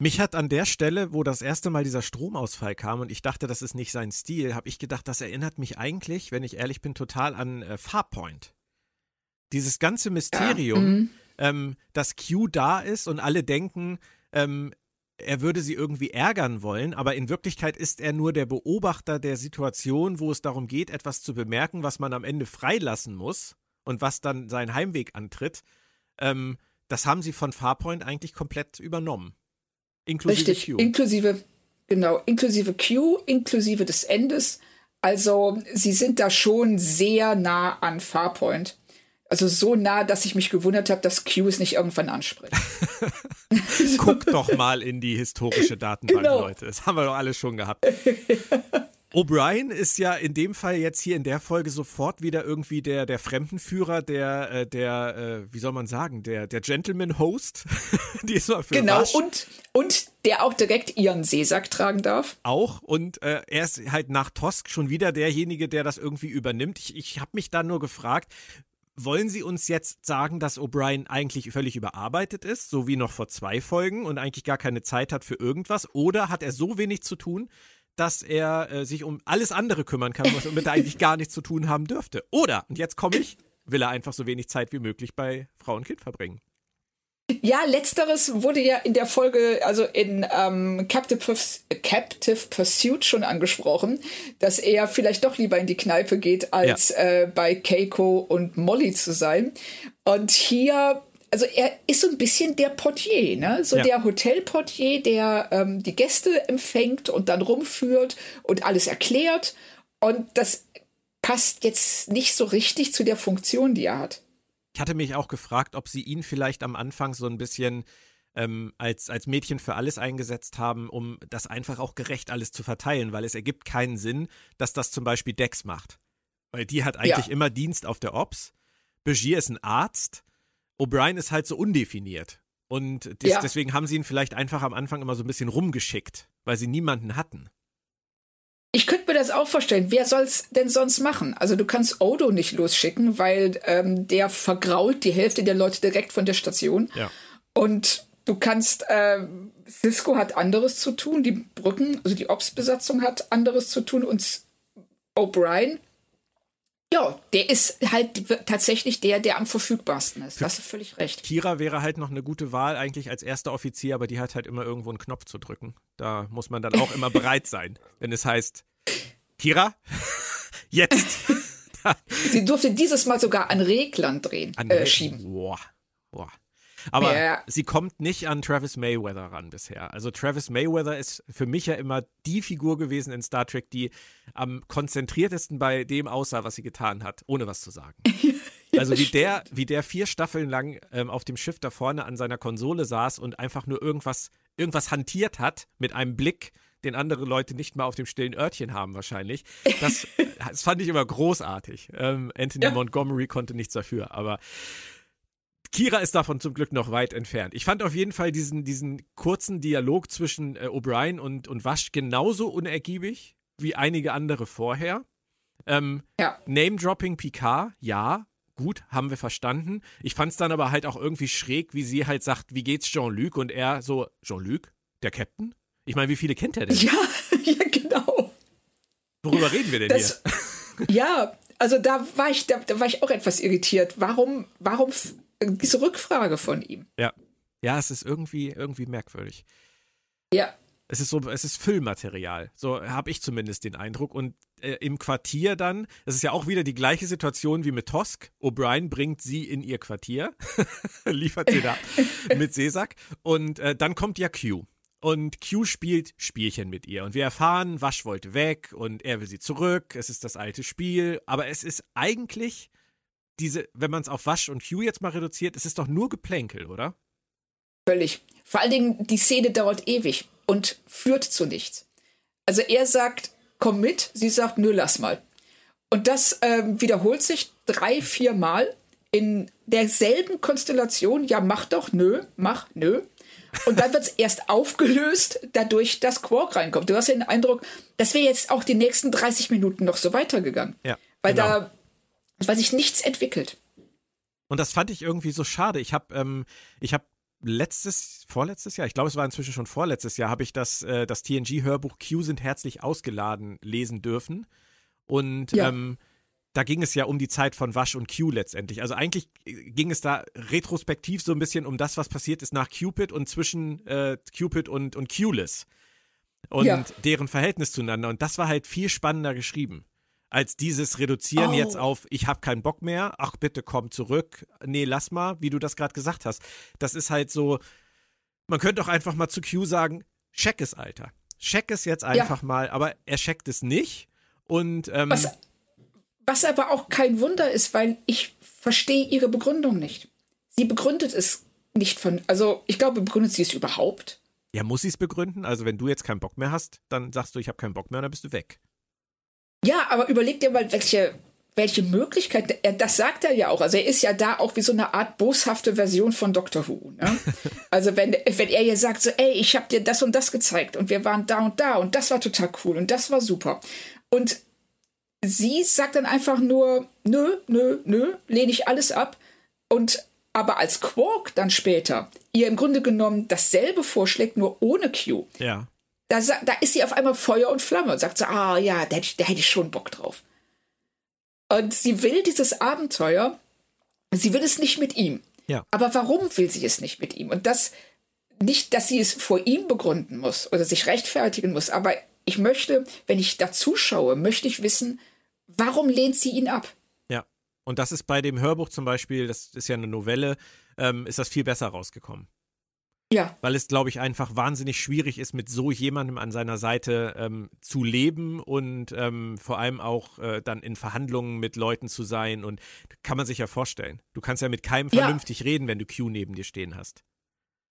Mich hat an der Stelle, wo das erste Mal dieser Stromausfall kam und ich dachte, das ist nicht sein Stil, habe ich gedacht, das erinnert mich eigentlich, wenn ich ehrlich bin, total an äh, Farpoint. Dieses ganze Mysterium, ja, mhm. ähm, dass Q da ist und alle denken, ähm, er würde sie irgendwie ärgern wollen, aber in Wirklichkeit ist er nur der Beobachter der Situation, wo es darum geht, etwas zu bemerken, was man am Ende freilassen muss und was dann seinen Heimweg antritt. Ähm, das haben sie von Farpoint eigentlich komplett übernommen. Inklusive Richtig, Q. inklusive, genau, inklusive Q, inklusive des Endes. Also sie sind da schon sehr nah an Farpoint. Also so nah, dass ich mich gewundert habe, dass Q es nicht irgendwann anspricht. *laughs* Guck doch mal in die historische Datenbank, genau. Leute. Das haben wir doch alle schon gehabt. *laughs* O'Brien ist ja in dem Fall jetzt hier in der Folge sofort wieder irgendwie der, der Fremdenführer, der, äh, der, äh, wie soll man sagen, der, der Gentleman-Host. *laughs* Diesmal für Genau, und, und der auch direkt ihren Seesack tragen darf. Auch, und äh, er ist halt nach Tosk schon wieder derjenige, der das irgendwie übernimmt. Ich, ich habe mich da nur gefragt, wollen Sie uns jetzt sagen, dass O'Brien eigentlich völlig überarbeitet ist, so wie noch vor zwei Folgen und eigentlich gar keine Zeit hat für irgendwas? Oder hat er so wenig zu tun, dass er äh, sich um alles andere kümmern kann, was er eigentlich gar nichts zu tun haben dürfte. Oder, und jetzt komme ich, will er einfach so wenig Zeit wie möglich bei Frau und Kind verbringen. Ja, letzteres wurde ja in der Folge, also in ähm, Captive, Captive Pursuit schon angesprochen, dass er vielleicht doch lieber in die Kneipe geht, als ja. äh, bei Keiko und Molly zu sein. Und hier also er ist so ein bisschen der Portier, ne? So ja. der Hotelportier, der ähm, die Gäste empfängt und dann rumführt und alles erklärt. Und das passt jetzt nicht so richtig zu der Funktion, die er hat. Ich hatte mich auch gefragt, ob sie ihn vielleicht am Anfang so ein bisschen ähm, als, als Mädchen für alles eingesetzt haben, um das einfach auch gerecht alles zu verteilen, weil es ergibt keinen Sinn, dass das zum Beispiel Dex macht. Weil die hat eigentlich ja. immer Dienst auf der Ops. Begier ist ein Arzt O'Brien ist halt so undefiniert. Und dies, ja. deswegen haben sie ihn vielleicht einfach am Anfang immer so ein bisschen rumgeschickt, weil sie niemanden hatten. Ich könnte mir das auch vorstellen. Wer soll es denn sonst machen? Also du kannst Odo nicht losschicken, weil ähm, der vergrault die Hälfte der Leute direkt von der Station. Ja. Und du kannst, äh, Cisco hat anderes zu tun, die Brücken, also die Ops-Besatzung hat anderes zu tun und O'Brien ja, der ist halt tatsächlich der, der am verfügbarsten ist. Das ist völlig recht. Kira wäre halt noch eine gute Wahl eigentlich als erster Offizier, aber die hat halt immer irgendwo einen Knopf zu drücken. Da muss man dann auch immer *laughs* bereit sein, wenn es heißt, Kira, *laughs* jetzt. *laughs* Sie durfte dieses Mal sogar an Reglern drehen, an äh, schieben. Boah, boah. Aber ja. sie kommt nicht an Travis Mayweather ran bisher. Also Travis Mayweather ist für mich ja immer die Figur gewesen in Star Trek, die am konzentriertesten bei dem aussah, was sie getan hat, ohne was zu sagen. *laughs* also wie der, wie der vier Staffeln lang ähm, auf dem Schiff da vorne an seiner Konsole saß und einfach nur irgendwas, irgendwas hantiert hat mit einem Blick, den andere Leute nicht mal auf dem stillen Örtchen haben wahrscheinlich. Das, *laughs* das fand ich immer großartig. Ähm, Anthony ja. Montgomery konnte nichts dafür, aber Kira ist davon zum Glück noch weit entfernt. Ich fand auf jeden Fall diesen, diesen kurzen Dialog zwischen äh, O'Brien und, und Wasch genauso unergiebig wie einige andere vorher. Ähm, ja. Name-Dropping Picard, ja, gut, haben wir verstanden. Ich fand es dann aber halt auch irgendwie schräg, wie sie halt sagt, wie geht's Jean-Luc? Und er so, Jean-Luc, der Captain? Ich meine, wie viele kennt er denn? Ja, *laughs* ja, genau. Worüber reden wir denn das, hier? *laughs* Ja, also da war ich, da, da war ich auch etwas irritiert. Warum, warum diese Rückfrage von ihm. Ja. Ja, es ist irgendwie, irgendwie merkwürdig. Ja. Es ist so, es ist Füllmaterial. So habe ich zumindest den Eindruck. Und äh, im Quartier dann, das ist ja auch wieder die gleiche Situation wie mit Tosk. O'Brien bringt sie in ihr Quartier, *laughs* liefert sie da *laughs* mit Seesack. Und äh, dann kommt ja Q. Und Q spielt Spielchen mit ihr. Und wir erfahren, Wasch wollte weg und er will sie zurück. Es ist das alte Spiel. Aber es ist eigentlich diese, wenn man es auf Wasch und Hugh jetzt mal reduziert, es ist doch nur Geplänkel, oder? Völlig. Vor allen Dingen, die Szene dauert ewig und führt zu nichts. Also er sagt, komm mit, sie sagt, nö, lass mal. Und das ähm, wiederholt sich drei, vier Mal in derselben Konstellation. Ja, mach doch, nö, mach, nö. Und dann wird es *laughs* erst aufgelöst, dadurch, dass Quark reinkommt. Du hast ja den Eindruck, das wäre jetzt auch die nächsten 30 Minuten noch so weitergegangen. Ja, Weil genau. da weil sich nichts entwickelt. Und das fand ich irgendwie so schade. Ich habe ähm, ich habe letztes, vorletztes Jahr, ich glaube, es war inzwischen schon vorletztes Jahr, habe ich das, äh, das TNG-Hörbuch Q sind herzlich ausgeladen lesen dürfen. Und ja. ähm, da ging es ja um die Zeit von Wasch und Q letztendlich. Also eigentlich ging es da retrospektiv so ein bisschen um das, was passiert ist nach Cupid und zwischen äh, Cupid und, und Qless. Und ja. deren Verhältnis zueinander. Und das war halt viel spannender geschrieben als dieses Reduzieren oh. jetzt auf, ich habe keinen Bock mehr, ach bitte komm zurück, nee, lass mal, wie du das gerade gesagt hast. Das ist halt so, man könnte auch einfach mal zu Q sagen, check es, Alter. Check es jetzt einfach ja. mal, aber er checkt es nicht. Und ähm, was, was aber auch kein Wunder ist, weil ich verstehe ihre Begründung nicht. Sie begründet es nicht von, also ich glaube, begründet sie es überhaupt. Ja, muss sie es begründen? Also wenn du jetzt keinen Bock mehr hast, dann sagst du, ich habe keinen Bock mehr und dann bist du weg. Ja, aber überleg dir mal, welche, welche Möglichkeiten, er, das sagt er ja auch. Also er ist ja da auch wie so eine Art boshafte Version von Doctor Who. Ne? *laughs* also wenn, wenn er jetzt sagt, so, ey, ich habe dir das und das gezeigt und wir waren da und da und das war total cool und das war super. Und sie sagt dann einfach nur, nö, nö, nö, lehne ich alles ab. Und aber als Quark dann später ihr im Grunde genommen dasselbe vorschlägt, nur ohne Q, ja da, da ist sie auf einmal Feuer und Flamme und sagt so, ah ja, da, da hätte ich schon Bock drauf. Und sie will dieses Abenteuer, sie will es nicht mit ihm. Ja. Aber warum will sie es nicht mit ihm? Und das nicht, dass sie es vor ihm begründen muss oder sich rechtfertigen muss, aber ich möchte, wenn ich da zuschaue, möchte ich wissen, warum lehnt sie ihn ab? Ja. Und das ist bei dem Hörbuch zum Beispiel, das ist ja eine Novelle, ähm, ist das viel besser rausgekommen. Ja. Weil es, glaube ich, einfach wahnsinnig schwierig ist, mit so jemandem an seiner Seite ähm, zu leben und ähm, vor allem auch äh, dann in Verhandlungen mit Leuten zu sein. Und kann man sich ja vorstellen. Du kannst ja mit keinem vernünftig ja. reden, wenn du Q neben dir stehen hast.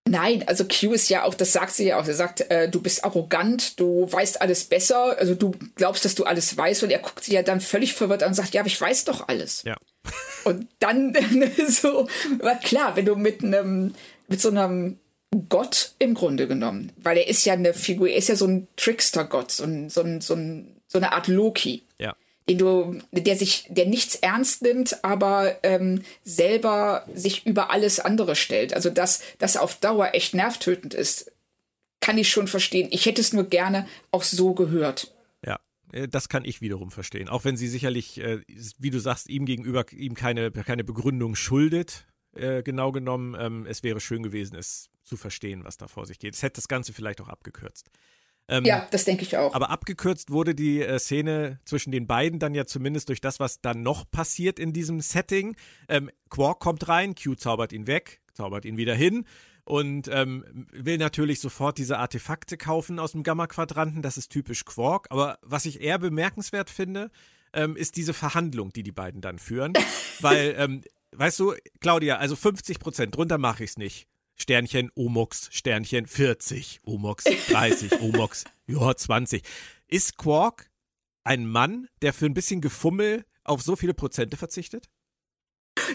Nein, also Q ist ja auch, das sagt sie ja auch, er sagt, äh, du bist arrogant, du weißt alles besser, also du glaubst, dass du alles weißt und er guckt sie ja dann völlig verwirrt an und sagt, ja, aber ich weiß doch alles. Ja. Und dann *laughs* so, war klar, wenn du mit einem, mit so einem Gott im Grunde genommen, weil er ist ja eine Figur, er ist ja so ein Trickster-Gott, so, ein, so, ein, so, ein, so eine Art Loki. Ja. Den du, der sich, der nichts ernst nimmt, aber ähm, selber sich über alles andere stellt. Also dass das auf Dauer echt nervtötend ist, kann ich schon verstehen. Ich hätte es nur gerne auch so gehört. Ja, äh, das kann ich wiederum verstehen. Auch wenn sie sicherlich, äh, wie du sagst, ihm gegenüber ihm keine, keine Begründung schuldet, äh, genau genommen. Ähm, es wäre schön gewesen, es zu verstehen, was da vor sich geht. Es hätte das Ganze vielleicht auch abgekürzt. Ähm, ja, das denke ich auch. Aber abgekürzt wurde die äh, Szene zwischen den beiden dann ja zumindest durch das, was dann noch passiert in diesem Setting. Ähm, Quark kommt rein, Q zaubert ihn weg, zaubert ihn wieder hin und ähm, will natürlich sofort diese Artefakte kaufen aus dem Gamma-Quadranten. Das ist typisch Quark. Aber was ich eher bemerkenswert finde, ähm, ist diese Verhandlung, die die beiden dann führen. *laughs* Weil, ähm, weißt du, Claudia, also 50 Prozent, drunter mache ich es nicht. Sternchen, Omox, Sternchen 40, Omox 30, Omox, ja, 20. Ist Quark ein Mann, der für ein bisschen Gefummel auf so viele Prozente verzichtet?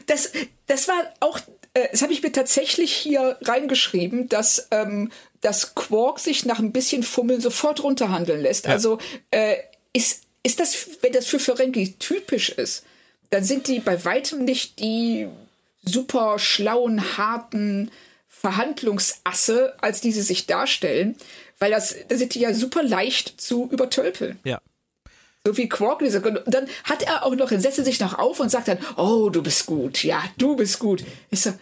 Das, das war auch, äh, das habe ich mir tatsächlich hier reingeschrieben, dass, ähm, dass Quark sich nach ein bisschen Fummeln sofort runterhandeln lässt. Ja. Also äh, ist, ist das, wenn das für Ferengi typisch ist, dann sind die bei weitem nicht die super schlauen, harten, Verhandlungsasse, als diese sich darstellen, weil das, das sind die ja super leicht zu übertölpeln. Ja. So wie Quark. Und dann hat er auch noch, er setzt sich noch auf und sagt dann, oh, du bist gut, ja, du bist gut. Ich so,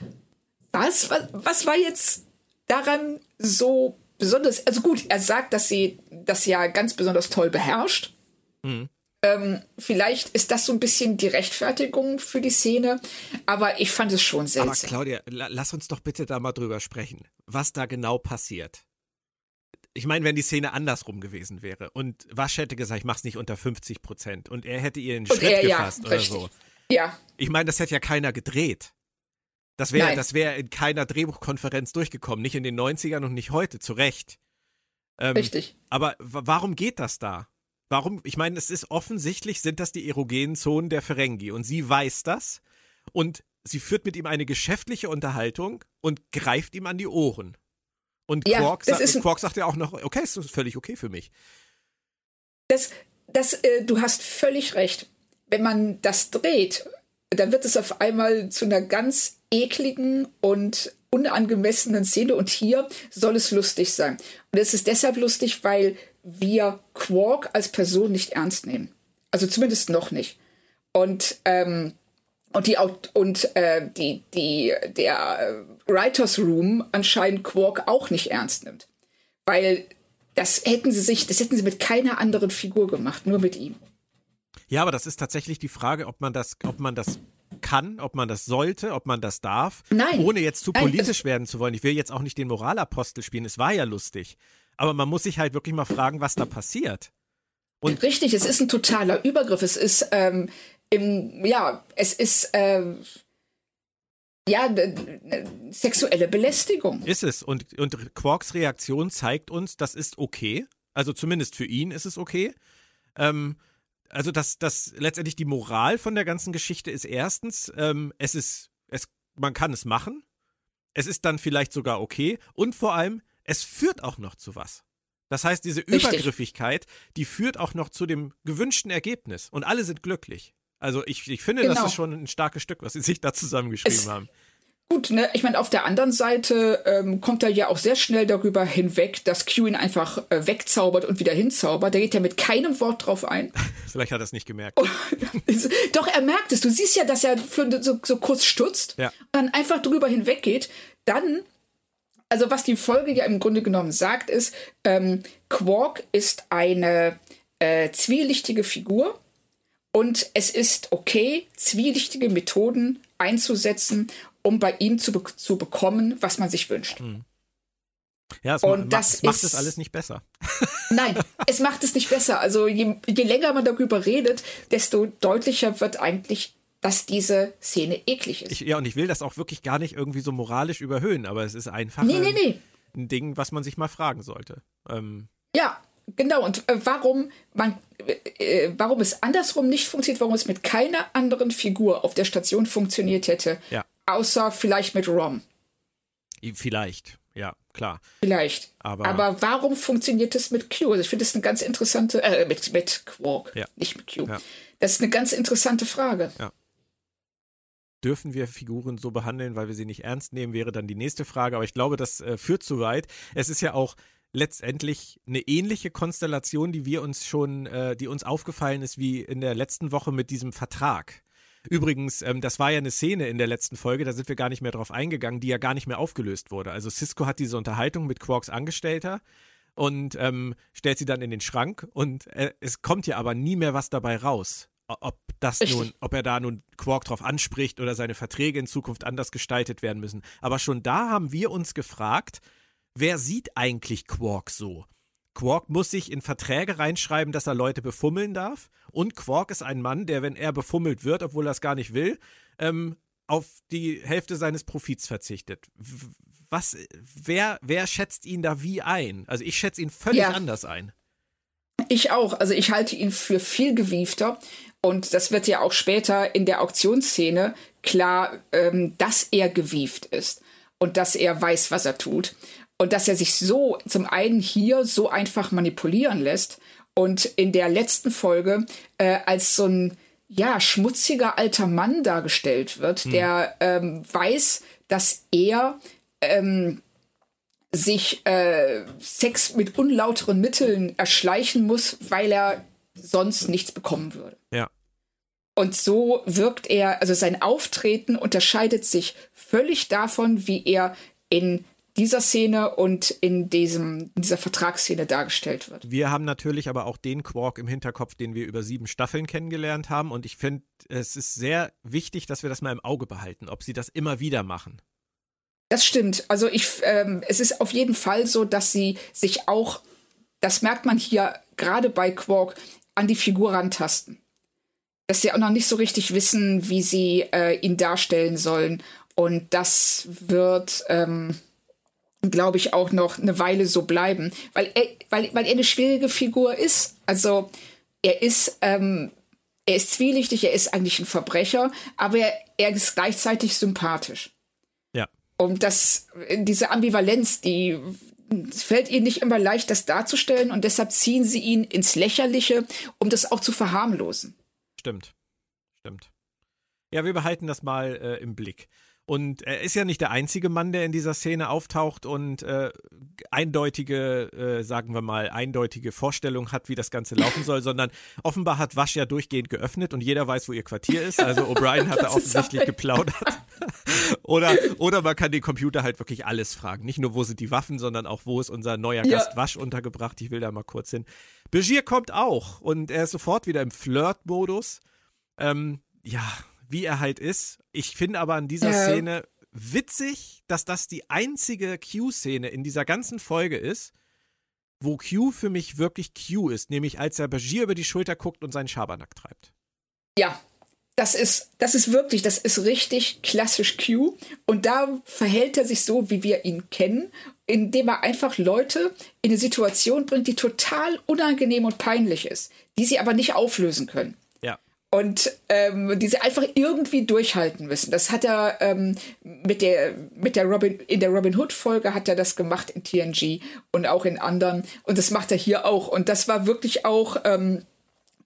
was, was, was war jetzt daran so besonders? Also gut, er sagt, dass sie das ja ganz besonders toll beherrscht. Mhm. Ähm, vielleicht ist das so ein bisschen die Rechtfertigung für die Szene, aber ich fand es schon seltsam. Aber Claudia, lass uns doch bitte da mal drüber sprechen, was da genau passiert. Ich meine, wenn die Szene andersrum gewesen wäre und Wasch hätte gesagt, ich mach's nicht unter 50 Prozent und er hätte ihr einen Schritt er, gefasst ja, oder richtig. so. Ja. Ich meine, das hätte ja keiner gedreht. Das wäre das wär in keiner Drehbuchkonferenz durchgekommen, nicht in den 90ern und nicht heute, zu Recht. Ähm, richtig. Aber warum geht das da? Warum? Ich meine, es ist offensichtlich, sind das die erogenen Zonen der Ferengi und sie weiß das und sie führt mit ihm eine geschäftliche Unterhaltung und greift ihm an die Ohren. Und ja, Quark, sa Quark sagt ja auch noch, okay, ist völlig okay für mich. Das, das, äh, du hast völlig recht. Wenn man das dreht, dann wird es auf einmal zu einer ganz ekligen und unangemessenen Szene und hier soll es lustig sein. Und es ist deshalb lustig, weil wir Quark als Person nicht ernst nehmen. Also zumindest noch nicht. Und ähm, und die und äh, die die der Writers Room anscheinend Quark auch nicht ernst nimmt, weil das hätten sie sich, das hätten sie mit keiner anderen Figur gemacht, nur mit ihm. Ja, aber das ist tatsächlich die Frage, ob man das, ob man das kann, ob man das sollte, ob man das darf. Nein. Ohne jetzt zu Nein, politisch werden zu wollen. Ich will jetzt auch nicht den Moralapostel spielen. Es war ja lustig. Aber man muss sich halt wirklich mal fragen, was da passiert. Und Richtig, es ist ein totaler Übergriff. Es ist, ähm, im, ja, es ist, ähm, ja, sexuelle Belästigung. Ist es. Und, und Quarks Reaktion zeigt uns, das ist okay. Also zumindest für ihn ist es okay. Ähm, also dass das letztendlich die Moral von der ganzen Geschichte ist erstens, ähm, es ist, es, man kann es machen. Es ist dann vielleicht sogar okay. Und vor allem, es führt auch noch zu was. Das heißt, diese Richtig. Übergriffigkeit, die führt auch noch zu dem gewünschten Ergebnis. Und alle sind glücklich. Also ich, ich finde, genau. das ist schon ein starkes Stück, was sie sich da zusammengeschrieben es, haben. Gut, ne, ich meine, auf der anderen Seite ähm, kommt er ja auch sehr schnell darüber hinweg, dass Q ihn einfach äh, wegzaubert und wieder hinzaubert. Da geht er mit keinem Wort drauf ein. *laughs* Vielleicht hat er es nicht gemerkt. Doch, er merkt es. Du siehst ja, dass er für so, so kurz stutzt ja. und dann einfach drüber hinweggeht. Dann, also was die Folge ja im Grunde genommen sagt, ist, ähm, Quark ist eine äh, zwielichtige Figur und es ist okay, zwielichtige Methoden einzusetzen, um bei ihm zu, be zu bekommen, was man sich wünscht. Mhm. Ja, es, und ma das es macht es alles nicht besser. *laughs* Nein, es macht es nicht besser. Also je, je länger man darüber redet, desto deutlicher wird eigentlich, dass diese Szene eklig ist. Ich, ja, und ich will das auch wirklich gar nicht irgendwie so moralisch überhöhen, aber es ist einfach nee, nee, nee. ein Ding, was man sich mal fragen sollte. Ähm, ja, genau. Und äh, warum man, äh, äh, warum es andersrum nicht funktioniert, warum es mit keiner anderen Figur auf der Station funktioniert hätte, ja. Außer vielleicht mit Rom. Vielleicht, ja, klar. Vielleicht. Aber, Aber warum funktioniert das mit Q? Also ich finde das eine ganz interessante, äh, mit, mit Quark, ja. nicht mit Q. Ja. Das ist eine ganz interessante Frage. Ja. Dürfen wir Figuren so behandeln, weil wir sie nicht ernst nehmen, wäre dann die nächste Frage. Aber ich glaube, das äh, führt zu weit. Es ist ja auch letztendlich eine ähnliche Konstellation, die wir uns schon, äh, die uns aufgefallen ist, wie in der letzten Woche mit diesem Vertrag. Übrigens, ähm, das war ja eine Szene in der letzten Folge, da sind wir gar nicht mehr drauf eingegangen, die ja gar nicht mehr aufgelöst wurde. Also Cisco hat diese Unterhaltung mit Quarks Angestellter und ähm, stellt sie dann in den Schrank und äh, es kommt ja aber nie mehr was dabei raus. Ob das nun, ob er da nun Quark drauf anspricht oder seine Verträge in Zukunft anders gestaltet werden müssen. Aber schon da haben wir uns gefragt, wer sieht eigentlich Quark so? Quark muss sich in Verträge reinschreiben, dass er Leute befummeln darf. Und Quark ist ein Mann, der, wenn er befummelt wird, obwohl er es gar nicht will, ähm, auf die Hälfte seines Profits verzichtet. Was, wer, wer schätzt ihn da wie ein? Also ich schätze ihn völlig ja. anders ein. Ich auch. Also ich halte ihn für viel gewiefter. Und das wird ja auch später in der Auktionsszene klar, ähm, dass er gewieft ist und dass er weiß, was er tut. Und dass er sich so zum einen hier so einfach manipulieren lässt und in der letzten Folge äh, als so ein ja schmutziger alter Mann dargestellt wird, hm. der ähm, weiß, dass er ähm, sich äh, Sex mit unlauteren Mitteln erschleichen muss, weil er sonst nichts bekommen würde. Ja. Und so wirkt er, also sein Auftreten unterscheidet sich völlig davon, wie er in dieser Szene und in, diesem, dieser Vertragsszene dargestellt wird. Wir haben natürlich aber auch den Quark im Hinterkopf, den wir über sieben Staffeln kennengelernt haben. Und ich finde, es ist sehr wichtig, dass wir das mal im Auge behalten, ob sie das immer wieder machen. Das stimmt. Also ich, ähm, es ist auf jeden Fall so, dass sie sich auch, das merkt man hier gerade bei Quark, an die Figur rantasten. Dass sie auch noch nicht so richtig wissen, wie sie äh, ihn darstellen sollen. Und das wird, ähm, glaube ich, auch noch eine Weile so bleiben, weil er, weil, weil er eine schwierige Figur ist. Also er ist, ähm, er ist zwielichtig, er ist eigentlich ein Verbrecher, aber er, er ist gleichzeitig sympathisch. Ja. Und das, diese Ambivalenz, die es fällt ihnen nicht immer leicht, das darzustellen und deshalb ziehen sie ihn ins Lächerliche, um das auch zu verharmlosen. Stimmt. Stimmt. Ja, wir behalten das mal äh, im Blick. Und er ist ja nicht der einzige Mann, der in dieser Szene auftaucht und äh, eindeutige, äh, sagen wir mal, eindeutige Vorstellung hat, wie das Ganze laufen soll, sondern offenbar hat Wasch ja durchgehend geöffnet und jeder weiß, wo ihr Quartier ist. Also O'Brien hat *laughs* da offensichtlich geplaudert. *laughs* oder, oder man kann den Computer halt wirklich alles fragen. Nicht nur, wo sind die Waffen, sondern auch, wo ist unser neuer ja. Gast Wasch untergebracht. Ich will da mal kurz hin. Begier kommt auch und er ist sofort wieder im Flirt-Modus. Ähm, ja, wie er halt ist. Ich finde aber an dieser ja. Szene witzig, dass das die einzige Q-Szene in dieser ganzen Folge ist, wo Q für mich wirklich Q ist, nämlich als er Bashir über die Schulter guckt und seinen Schabernack treibt. Ja, das ist, das ist wirklich, das ist richtig klassisch Q. Und da verhält er sich so, wie wir ihn kennen, indem er einfach Leute in eine Situation bringt, die total unangenehm und peinlich ist, die sie aber nicht auflösen können und ähm, die sie einfach irgendwie durchhalten müssen. Das hat er ähm, mit der mit der Robin in der Robin Hood Folge hat er das gemacht in TNG und auch in anderen und das macht er hier auch und das war wirklich auch ähm,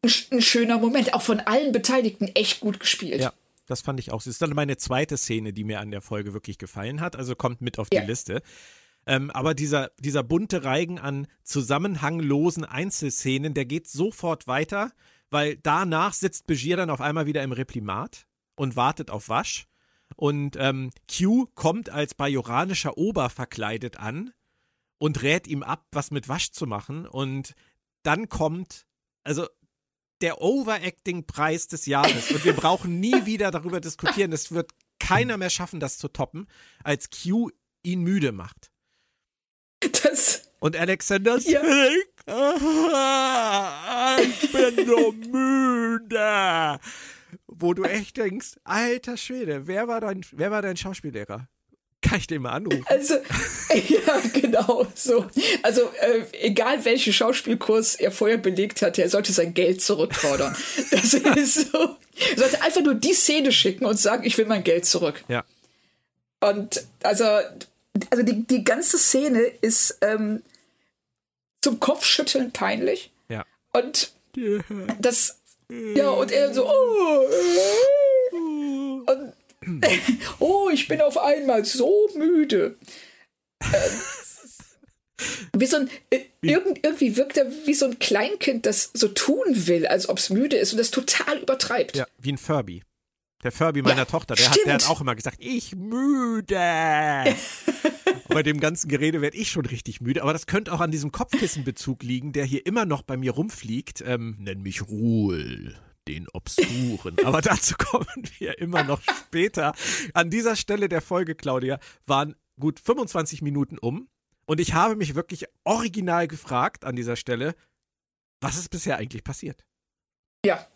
ein, ein schöner Moment, auch von allen Beteiligten echt gut gespielt. Ja. Das fand ich auch. Das ist dann meine zweite Szene, die mir an der Folge wirklich gefallen hat. Also kommt mit auf die ja. Liste. Ähm, aber dieser, dieser bunte Reigen an zusammenhanglosen Einzelszenen, der geht sofort weiter weil danach sitzt Begier dann auf einmal wieder im Reprimat und wartet auf Wasch. Und ähm, Q kommt als bajoranischer Ober verkleidet an und rät ihm ab, was mit Wasch zu machen. Und dann kommt, also der Overacting-Preis des Jahres. Und wir brauchen nie *laughs* wieder darüber diskutieren. Es wird keiner mehr schaffen, das zu toppen, als Q ihn müde macht. Das. Und Alexander ja. Ich bin so müde. Wo du echt denkst, alter Schwede, wer war dein, wer war dein Schauspiellehrer? Kann ich den mal anrufen? Also, *laughs* ja, genau so. Also, äh, egal welchen Schauspielkurs er vorher belegt hatte, er sollte sein Geld zurückfordern. *laughs* Das ist so. Er sollte einfach nur die Szene schicken und sagen, ich will mein Geld zurück. Ja. Und also, also die, die ganze Szene ist ähm, zum Kopfschütteln peinlich. Ja. Und das, ja, und er so, oh, und, *laughs* oh, ich bin auf einmal so müde. wie so ein, äh, irgend, irgendwie wirkt er wie so ein Kleinkind, das so tun will, als ob es müde ist und das total übertreibt. Ja, wie ein Furby. Der Furby meiner ja, Tochter, der hat, der hat auch immer gesagt, ich müde. *laughs* bei dem ganzen Gerede werde ich schon richtig müde, aber das könnte auch an diesem Kopfkissenbezug liegen, der hier immer noch bei mir rumfliegt. Ähm, nenn mich Ruhl den Obskuren. Aber dazu *laughs* kommen wir immer noch später. An dieser Stelle der Folge, Claudia, waren gut 25 Minuten um. Und ich habe mich wirklich original gefragt an dieser Stelle, was ist bisher eigentlich passiert? Ja.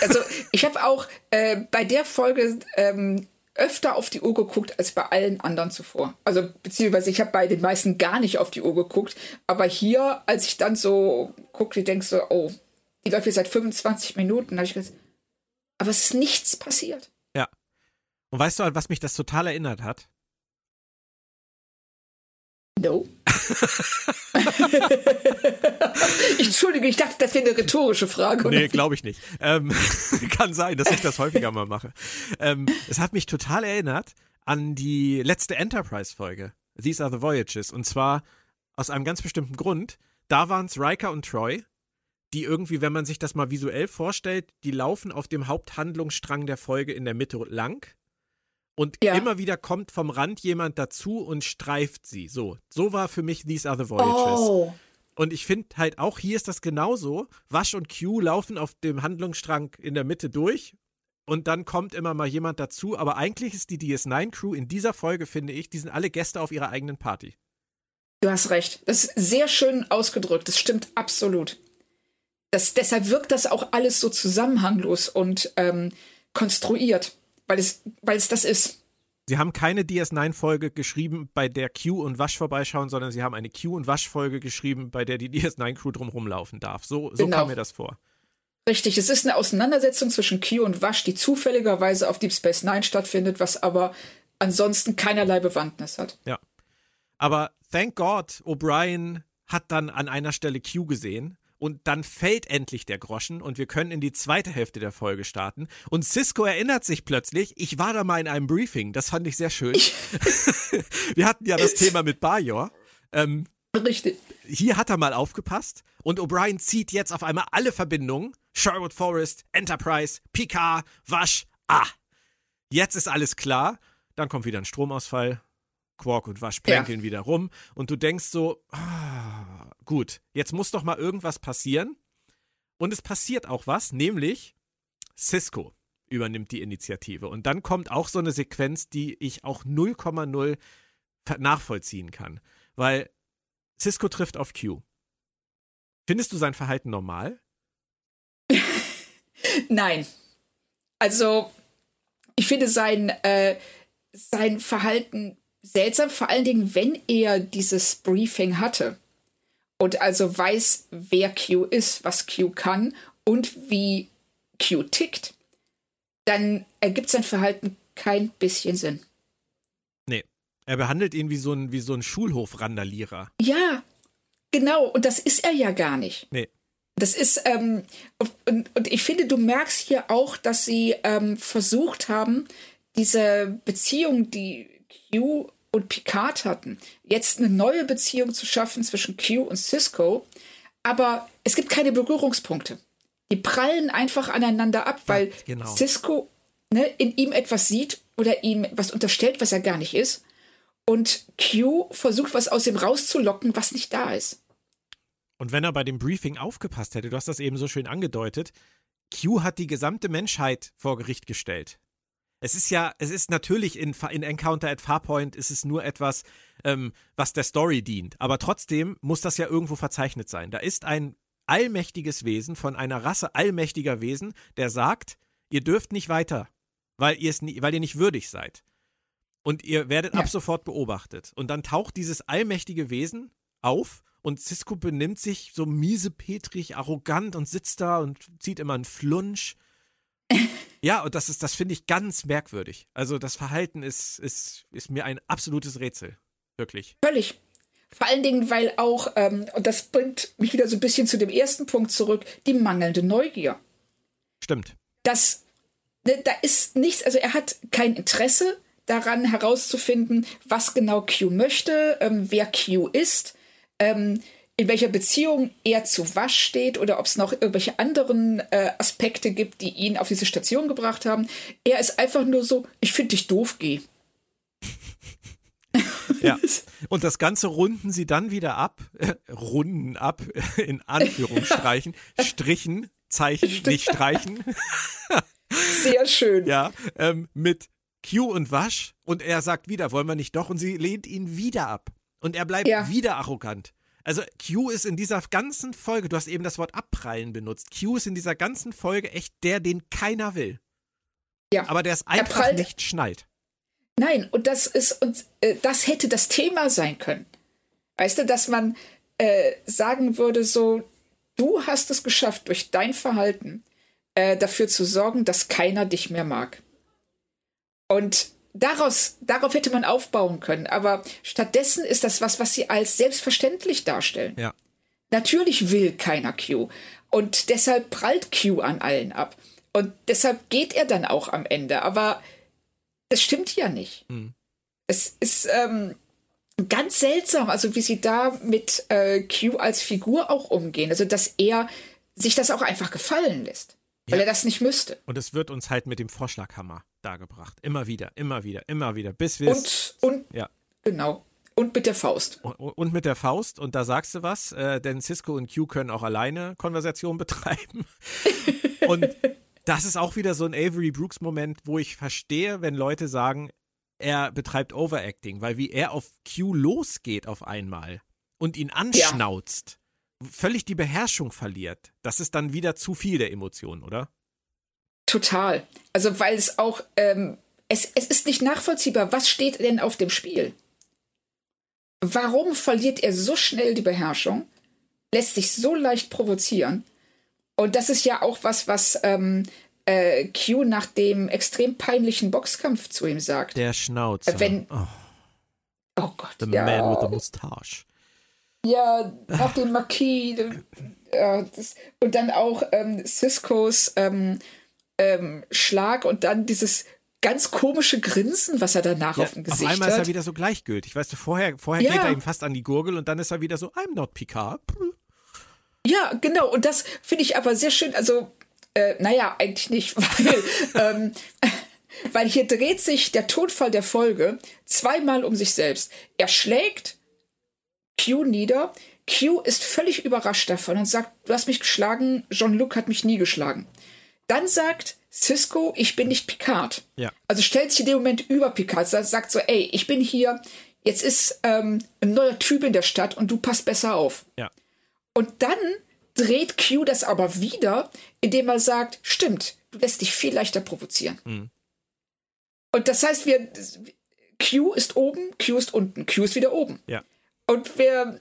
Also ich habe auch äh, bei der Folge ähm, öfter auf die Uhr geguckt als bei allen anderen zuvor. Also beziehungsweise ich habe bei den meisten gar nicht auf die Uhr geguckt, aber hier, als ich dann so guckte, denkst so, oh, die läuft jetzt seit 25 Minuten, habe ich gesagt, aber es ist nichts passiert. Ja. Und weißt du, an was mich das total erinnert hat? No. *laughs* *laughs* *laughs* ich, Entschuldige, ich dachte, das wäre eine rhetorische Frage. Nee, glaube ich nicht. Ähm, *laughs* kann sein, dass ich das häufiger mal mache. Ähm, es hat mich total erinnert an die letzte Enterprise-Folge. These are the Voyages. Und zwar aus einem ganz bestimmten Grund. Da waren es Riker und Troy, die irgendwie, wenn man sich das mal visuell vorstellt, die laufen auf dem Haupthandlungsstrang der Folge in der Mitte lang und ja. immer wieder kommt vom Rand jemand dazu und streift sie. So, so war für mich These Are the Voyages. Oh. Und ich finde halt auch hier ist das genauso. Wasch und Q laufen auf dem Handlungsstrang in der Mitte durch und dann kommt immer mal jemand dazu. Aber eigentlich ist die DS9-Crew in dieser Folge, finde ich, die sind alle Gäste auf ihrer eigenen Party. Du hast recht. Das ist sehr schön ausgedrückt. Das stimmt absolut. Das, deshalb wirkt das auch alles so zusammenhanglos und ähm, konstruiert weil es, weil es das ist. Sie haben keine DS9-Folge geschrieben, bei der Q und Wasch vorbeischauen, sondern sie haben eine Q und Wasch-Folge geschrieben, bei der die DS9-Crew drumherum laufen darf. So, so genau. kam mir das vor. Richtig, es ist eine Auseinandersetzung zwischen Q und Wasch, die zufälligerweise auf Deep Space Nine stattfindet, was aber ansonsten keinerlei Bewandtnis hat. Ja. Aber thank God, O'Brien hat dann an einer Stelle Q gesehen und dann fällt endlich der Groschen und wir können in die zweite Hälfte der Folge starten. Und Cisco erinnert sich plötzlich, ich war da mal in einem Briefing, das fand ich sehr schön. *laughs* wir hatten ja das Thema mit Bajor. Ähm, Richtig. Hier hat er mal aufgepasst und O'Brien zieht jetzt auf einmal alle Verbindungen. Sherwood Forest, Enterprise, Picard, Wasch, ah. Jetzt ist alles klar. Dann kommt wieder ein Stromausfall. Quark und Wasch plänkeln ja. wieder rum. Und du denkst so, ah, gut, jetzt muss doch mal irgendwas passieren. Und es passiert auch was, nämlich Cisco übernimmt die Initiative. Und dann kommt auch so eine Sequenz, die ich auch 0,0 nachvollziehen kann. Weil Cisco trifft auf Q. Findest du sein Verhalten normal? *laughs* Nein. Also, ich finde sein, äh, sein Verhalten seltsam, vor allen Dingen, wenn er dieses Briefing hatte und also weiß, wer Q ist, was Q kann und wie Q tickt, dann ergibt sein Verhalten kein bisschen Sinn. Nee, er behandelt ihn wie so ein, wie so ein Schulhofrandalierer. Ja, genau, und das ist er ja gar nicht. Nee. Das ist, ähm, und, und ich finde, du merkst hier auch, dass sie ähm, versucht haben, diese Beziehung, die Q und Picard hatten, jetzt eine neue Beziehung zu schaffen zwischen Q und Cisco, aber es gibt keine Berührungspunkte. Die prallen einfach aneinander ab, weil ja, genau. Cisco ne, in ihm etwas sieht oder ihm was unterstellt, was er gar nicht ist. Und Q versucht, was aus ihm rauszulocken, was nicht da ist. Und wenn er bei dem Briefing aufgepasst hätte, du hast das eben so schön angedeutet, Q hat die gesamte Menschheit vor Gericht gestellt. Es ist ja, es ist natürlich in, in Encounter at Farpoint ist es nur etwas, ähm, was der Story dient. Aber trotzdem muss das ja irgendwo verzeichnet sein. Da ist ein allmächtiges Wesen von einer Rasse allmächtiger Wesen, der sagt, ihr dürft nicht weiter, weil ihr, es nie, weil ihr nicht würdig seid. Und ihr werdet ja. ab sofort beobachtet. Und dann taucht dieses allmächtige Wesen auf und Cisco benimmt sich so miesepetrig, arrogant und sitzt da und zieht immer einen Flunsch. Ja, und das ist, das finde ich ganz merkwürdig. Also das Verhalten ist, ist, ist mir ein absolutes Rätsel. Wirklich. Völlig. Vor allen Dingen, weil auch, ähm, und das bringt mich wieder so ein bisschen zu dem ersten Punkt zurück, die mangelnde Neugier. Stimmt. Das, ne, da ist nichts, also er hat kein Interesse daran herauszufinden, was genau Q möchte, ähm, wer Q ist. Ähm, in welcher Beziehung er zu Wasch steht oder ob es noch irgendwelche anderen äh, Aspekte gibt, die ihn auf diese Station gebracht haben. Er ist einfach nur so, ich finde dich doof, geh. Ja, *laughs* und das Ganze runden sie dann wieder ab, äh, runden ab, in Anführungsstreichen, *laughs* Strichen, Zeichen, nicht streichen. *laughs* Sehr schön. Ja, ähm, mit Q und Wasch und er sagt wieder, wollen wir nicht doch und sie lehnt ihn wieder ab. Und er bleibt ja. wieder arrogant. Also Q ist in dieser ganzen Folge, du hast eben das Wort abprallen benutzt. Q ist in dieser ganzen Folge echt der, den keiner will. Ja. Aber der es einfach nicht schnallt. Nein, und das ist und äh, das hätte das Thema sein können. Weißt du, dass man äh, sagen würde, so, du hast es geschafft, durch dein Verhalten äh, dafür zu sorgen, dass keiner dich mehr mag. Und daraus, darauf hätte man aufbauen können. Aber stattdessen ist das was, was sie als selbstverständlich darstellen. Ja. Natürlich will keiner Q. Und deshalb prallt Q an allen ab. Und deshalb geht er dann auch am Ende. Aber das stimmt ja nicht. Mhm. Es ist ähm, ganz seltsam, also wie sie da mit äh, Q als Figur auch umgehen. Also, dass er sich das auch einfach gefallen lässt. Weil ja. er das nicht müsste. Und es wird uns halt mit dem Vorschlaghammer dargebracht. Immer wieder, immer wieder, immer wieder, bis wir Und, und ja. genau. Und mit der Faust. Und, und, mit der Faust. Und da sagst du was, äh, denn Cisco und Q können auch alleine Konversation *laughs* betreiben. und das ist auch wieder so ein Avery Brooks-Moment, wo ich verstehe, wenn Leute sagen, er betreibt Overacting, weil wie er auf Q losgeht auf einmal und ihn anschnauzt, ja. Völlig die Beherrschung verliert. Das ist dann wieder zu viel der Emotionen, oder? Total. Also weil es auch, ähm, es, es ist nicht nachvollziehbar, was steht denn auf dem Spiel? Warum verliert er so schnell die Beherrschung, lässt sich so leicht provozieren? Und das ist ja auch was, was ähm, äh, Q nach dem extrem peinlichen Boxkampf zu ihm sagt. Der Schnauzer. Wenn, oh. oh Gott. The ja. man with the mustache. Ja, nach dem Marquis. Äh, das, und dann auch ähm, Ciscos ähm, ähm, Schlag und dann dieses ganz komische Grinsen, was er danach ja, auf dem Gesicht hat. Auf einmal hat. ist er wieder so gleichgültig. Weißt du, vorher, vorher ja. geht er ihm fast an die Gurgel und dann ist er wieder so, I'm not Picard. Ja, genau. Und das finde ich aber sehr schön. Also, äh, naja, eigentlich nicht, *laughs* weil, ähm, weil hier dreht sich der Todfall der Folge zweimal um sich selbst. Er schlägt Q nieder. Q ist völlig überrascht davon und sagt, du hast mich geschlagen, Jean-Luc hat mich nie geschlagen. Dann sagt Cisco, ich bin nicht Picard. Ja. Also stellt sich in dem Moment über Picard, sagt so, ey, ich bin hier, jetzt ist ähm, ein neuer Typ in der Stadt und du passt besser auf. Ja. Und dann dreht Q das aber wieder, indem er sagt, stimmt, du lässt dich viel leichter provozieren. Mhm. Und das heißt, wir Q ist oben, Q ist unten, Q ist wieder oben. Ja. Und wir,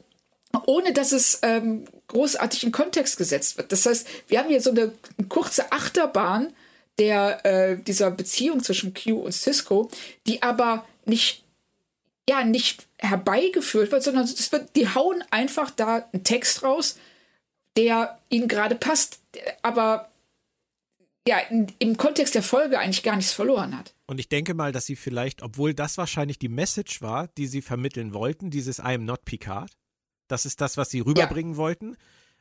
ohne dass es ähm, großartig in Kontext gesetzt wird. Das heißt, wir haben hier so eine, eine kurze Achterbahn der äh, dieser Beziehung zwischen Q und Cisco, die aber nicht ja nicht herbeigeführt wird, sondern es wird, die hauen einfach da einen Text raus, der ihnen gerade passt, aber ja, in, im Kontext der Folge eigentlich gar nichts verloren hat. Und ich denke mal, dass sie vielleicht, obwohl das wahrscheinlich die Message war, die sie vermitteln wollten, dieses I am not Picard, das ist das, was sie rüberbringen ja. wollten,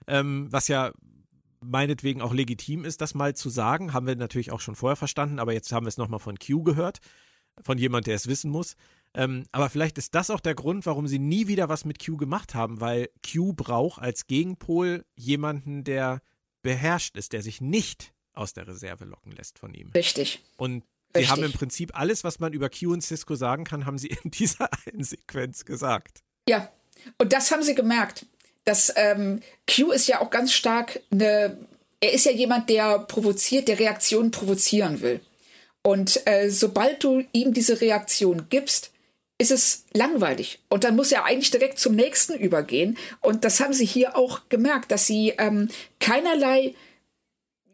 ähm, was ja meinetwegen auch legitim ist, das mal zu sagen, haben wir natürlich auch schon vorher verstanden, aber jetzt haben wir es nochmal von Q gehört, von jemand, der es wissen muss. Ähm, aber vielleicht ist das auch der Grund, warum sie nie wieder was mit Q gemacht haben, weil Q braucht als Gegenpol jemanden, der beherrscht ist, der sich nicht aus der Reserve locken lässt von ihm. Richtig. Und sie Richtig. haben im Prinzip alles, was man über Q und Cisco sagen kann, haben sie in *laughs* dieser einen Sequenz gesagt. Ja, und das haben sie gemerkt. Dass ähm, Q ist ja auch ganz stark eine, er ist ja jemand, der provoziert, der Reaktionen provozieren will. Und äh, sobald du ihm diese Reaktion gibst, ist es langweilig. Und dann muss er eigentlich direkt zum nächsten übergehen. Und das haben sie hier auch gemerkt, dass sie ähm, keinerlei,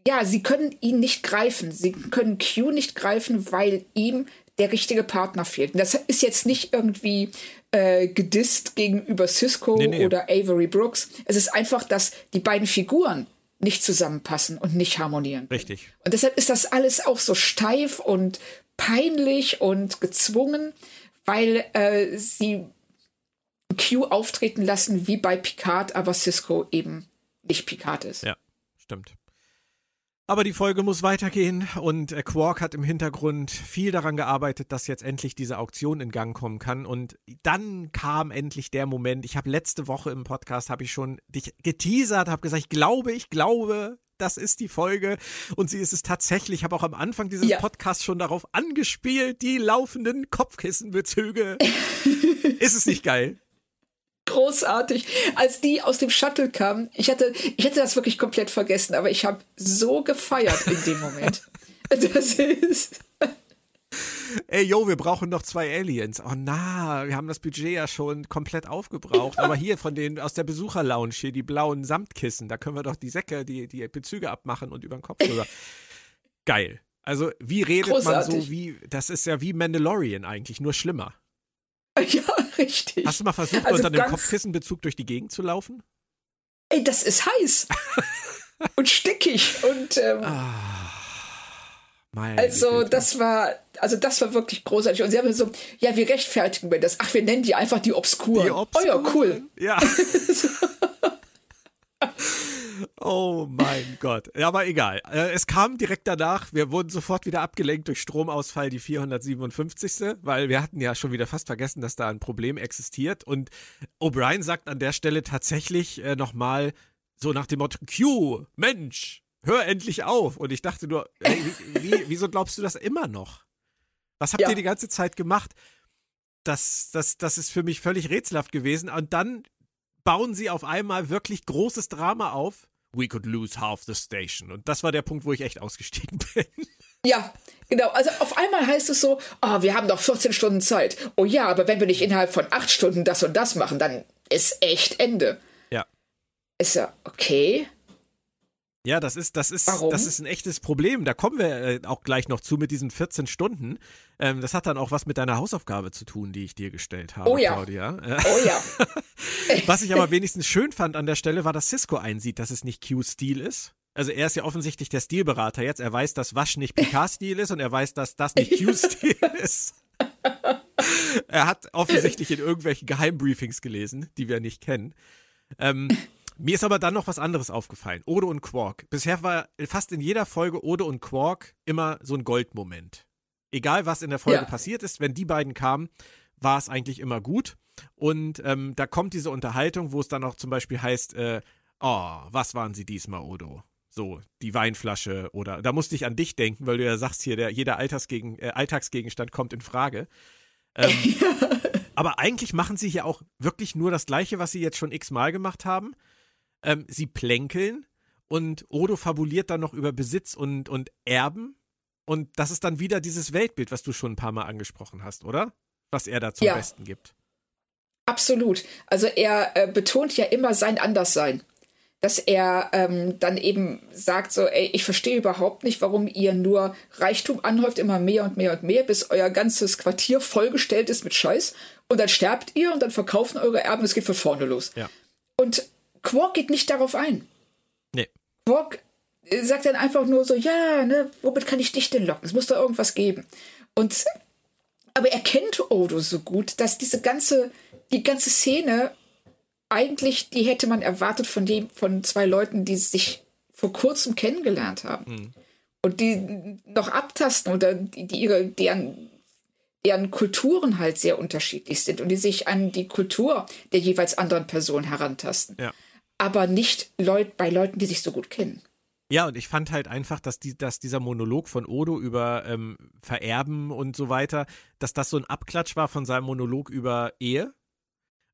ja, sie können ihn nicht greifen. Sie können Q nicht greifen, weil ihm der richtige Partner fehlt. Und das ist jetzt nicht irgendwie äh, gedisst gegenüber Cisco nee, nee. oder Avery Brooks. Es ist einfach, dass die beiden Figuren nicht zusammenpassen und nicht harmonieren. Richtig. Und deshalb ist das alles auch so steif und peinlich und gezwungen weil äh, sie Q auftreten lassen wie bei Picard, aber Cisco eben nicht Picard ist. Ja, stimmt. Aber die Folge muss weitergehen und äh, Quark hat im Hintergrund viel daran gearbeitet, dass jetzt endlich diese Auktion in Gang kommen kann. Und dann kam endlich der Moment. Ich habe letzte Woche im Podcast habe ich schon dich geteasert, habe gesagt, ich glaube, ich glaube, das ist die Folge. Und sie ist es tatsächlich. Ich habe auch am Anfang dieses ja. Podcasts schon darauf angespielt, die laufenden Kopfkissenbezüge. *laughs* ist es nicht geil? Großartig. Als die aus dem Shuttle kamen, ich hatte, ich hätte das wirklich komplett vergessen, aber ich habe so gefeiert in dem Moment. *laughs* das ist. Ey, yo, wir brauchen noch zwei Aliens. Oh na, wir haben das Budget ja schon komplett aufgebraucht. Aber hier von den aus der Besucherlounge hier die blauen Samtkissen, da können wir doch die Säcke, die, die Bezüge abmachen und über den Kopf drüber. Geil. Also, wie redet Großartig. man so wie, das ist ja wie Mandalorian eigentlich, nur schlimmer. *laughs* Ja, richtig. Hast du mal versucht, also unter dem Kopfkissenbezug durch die Gegend zu laufen? Ey, das ist heiß. *laughs* und stickig und ähm, ah. Also das war, also das war wirklich großartig. Und sie haben so, ja, wir rechtfertigen mir das. Ach, wir nennen die einfach die Obskuren. Die Obskuren. Oh ja, cool. Ja. *laughs* *laughs* oh mein Gott. Ja, aber egal. Äh, es kam direkt danach. Wir wurden sofort wieder abgelenkt durch Stromausfall, die 457. Weil wir hatten ja schon wieder fast vergessen, dass da ein Problem existiert. Und O'Brien sagt an der Stelle tatsächlich äh, nochmal so nach dem Motto, Q, Mensch, hör endlich auf. Und ich dachte nur, hey, wie, wieso glaubst du das immer noch? Was habt ja. ihr die ganze Zeit gemacht? Das, das, das ist für mich völlig rätselhaft gewesen. Und dann bauen sie auf einmal wirklich großes Drama auf. We could lose half the station. Und das war der Punkt, wo ich echt ausgestiegen *laughs* bin. Ja, genau. Also auf einmal heißt es so, oh, wir haben noch 14 Stunden Zeit. Oh ja, aber wenn wir nicht innerhalb von 8 Stunden das und das machen, dann ist echt Ende. Ja. Ist ja okay. Ja, das ist, das ist, Warum? das ist ein echtes Problem. Da kommen wir äh, auch gleich noch zu mit diesen 14 Stunden. Ähm, das hat dann auch was mit deiner Hausaufgabe zu tun, die ich dir gestellt habe, Oh ja. Claudia. Oh ja. *laughs* was ich aber wenigstens schön fand an der Stelle, war, dass Cisco einsieht, dass es nicht Q-Stil ist. Also er ist ja offensichtlich der Stilberater jetzt. Er weiß, dass Wasch nicht Picard-Stil ist und er weiß, dass das nicht *laughs* Q-Stil ist. er hat offensichtlich in irgendwelchen Geheimbriefings gelesen, die wir nicht kennen. Ähm, mir ist aber dann noch was anderes aufgefallen. Odo und Quark. Bisher war fast in jeder Folge Odo und Quark immer so ein Goldmoment. Egal, was in der Folge Ja. passiert ist, wenn die beiden kamen, war es eigentlich immer gut. Und ähm, da kommt diese Unterhaltung, wo es dann auch zum Beispiel heißt, äh, oh, was waren sie diesmal, Odo? So, die Weinflasche oder da musste ich an dich denken, weil du ja sagst hier, der, jeder Alltagsgegen, äh, Alltagsgegenstand kommt in Frage. Ähm, *laughs* aber eigentlich machen sie hier auch wirklich nur das Gleiche, was sie jetzt schon x-mal gemacht haben. Ähm, sie plänkeln und Odo fabuliert dann noch über Besitz und, und Erben. Und das ist dann wieder dieses Weltbild, was du schon ein paar Mal angesprochen hast, oder? Was er da zum Ja. Besten gibt. Absolut. Also er äh, betont ja immer sein Anderssein. Dass er ähm, dann eben sagt so, ey, ich verstehe überhaupt nicht, warum ihr nur Reichtum anhäuft, immer mehr und mehr und mehr, bis euer ganzes Quartier vollgestellt ist mit Scheiß. Und dann sterbt ihr und dann verkaufen eure Erben, es geht von vorne los. Ja. Und Quark geht nicht darauf ein. Nee. Quark äh, sagt dann einfach nur so, ja, ne, womit kann ich dich denn locken? Es muss da irgendwas geben. Und aber er kennt Odo so gut, dass diese ganze, die ganze Szene eigentlich, die hätte man erwartet von dem, von zwei Leuten, die sich vor kurzem kennengelernt haben. Und die noch abtasten oder die, die ihre, deren, deren Kulturen halt sehr unterschiedlich sind und die sich an die Kultur der jeweils anderen Person herantasten. Ja. Aber nicht Leut, bei Leuten, die sich so gut kennen. Ja, und ich fand halt einfach, dass, die, dass dieser Monolog von Odo über ähm, Vererben und so weiter, dass das so ein Abklatsch war von seinem Monolog über Ehe.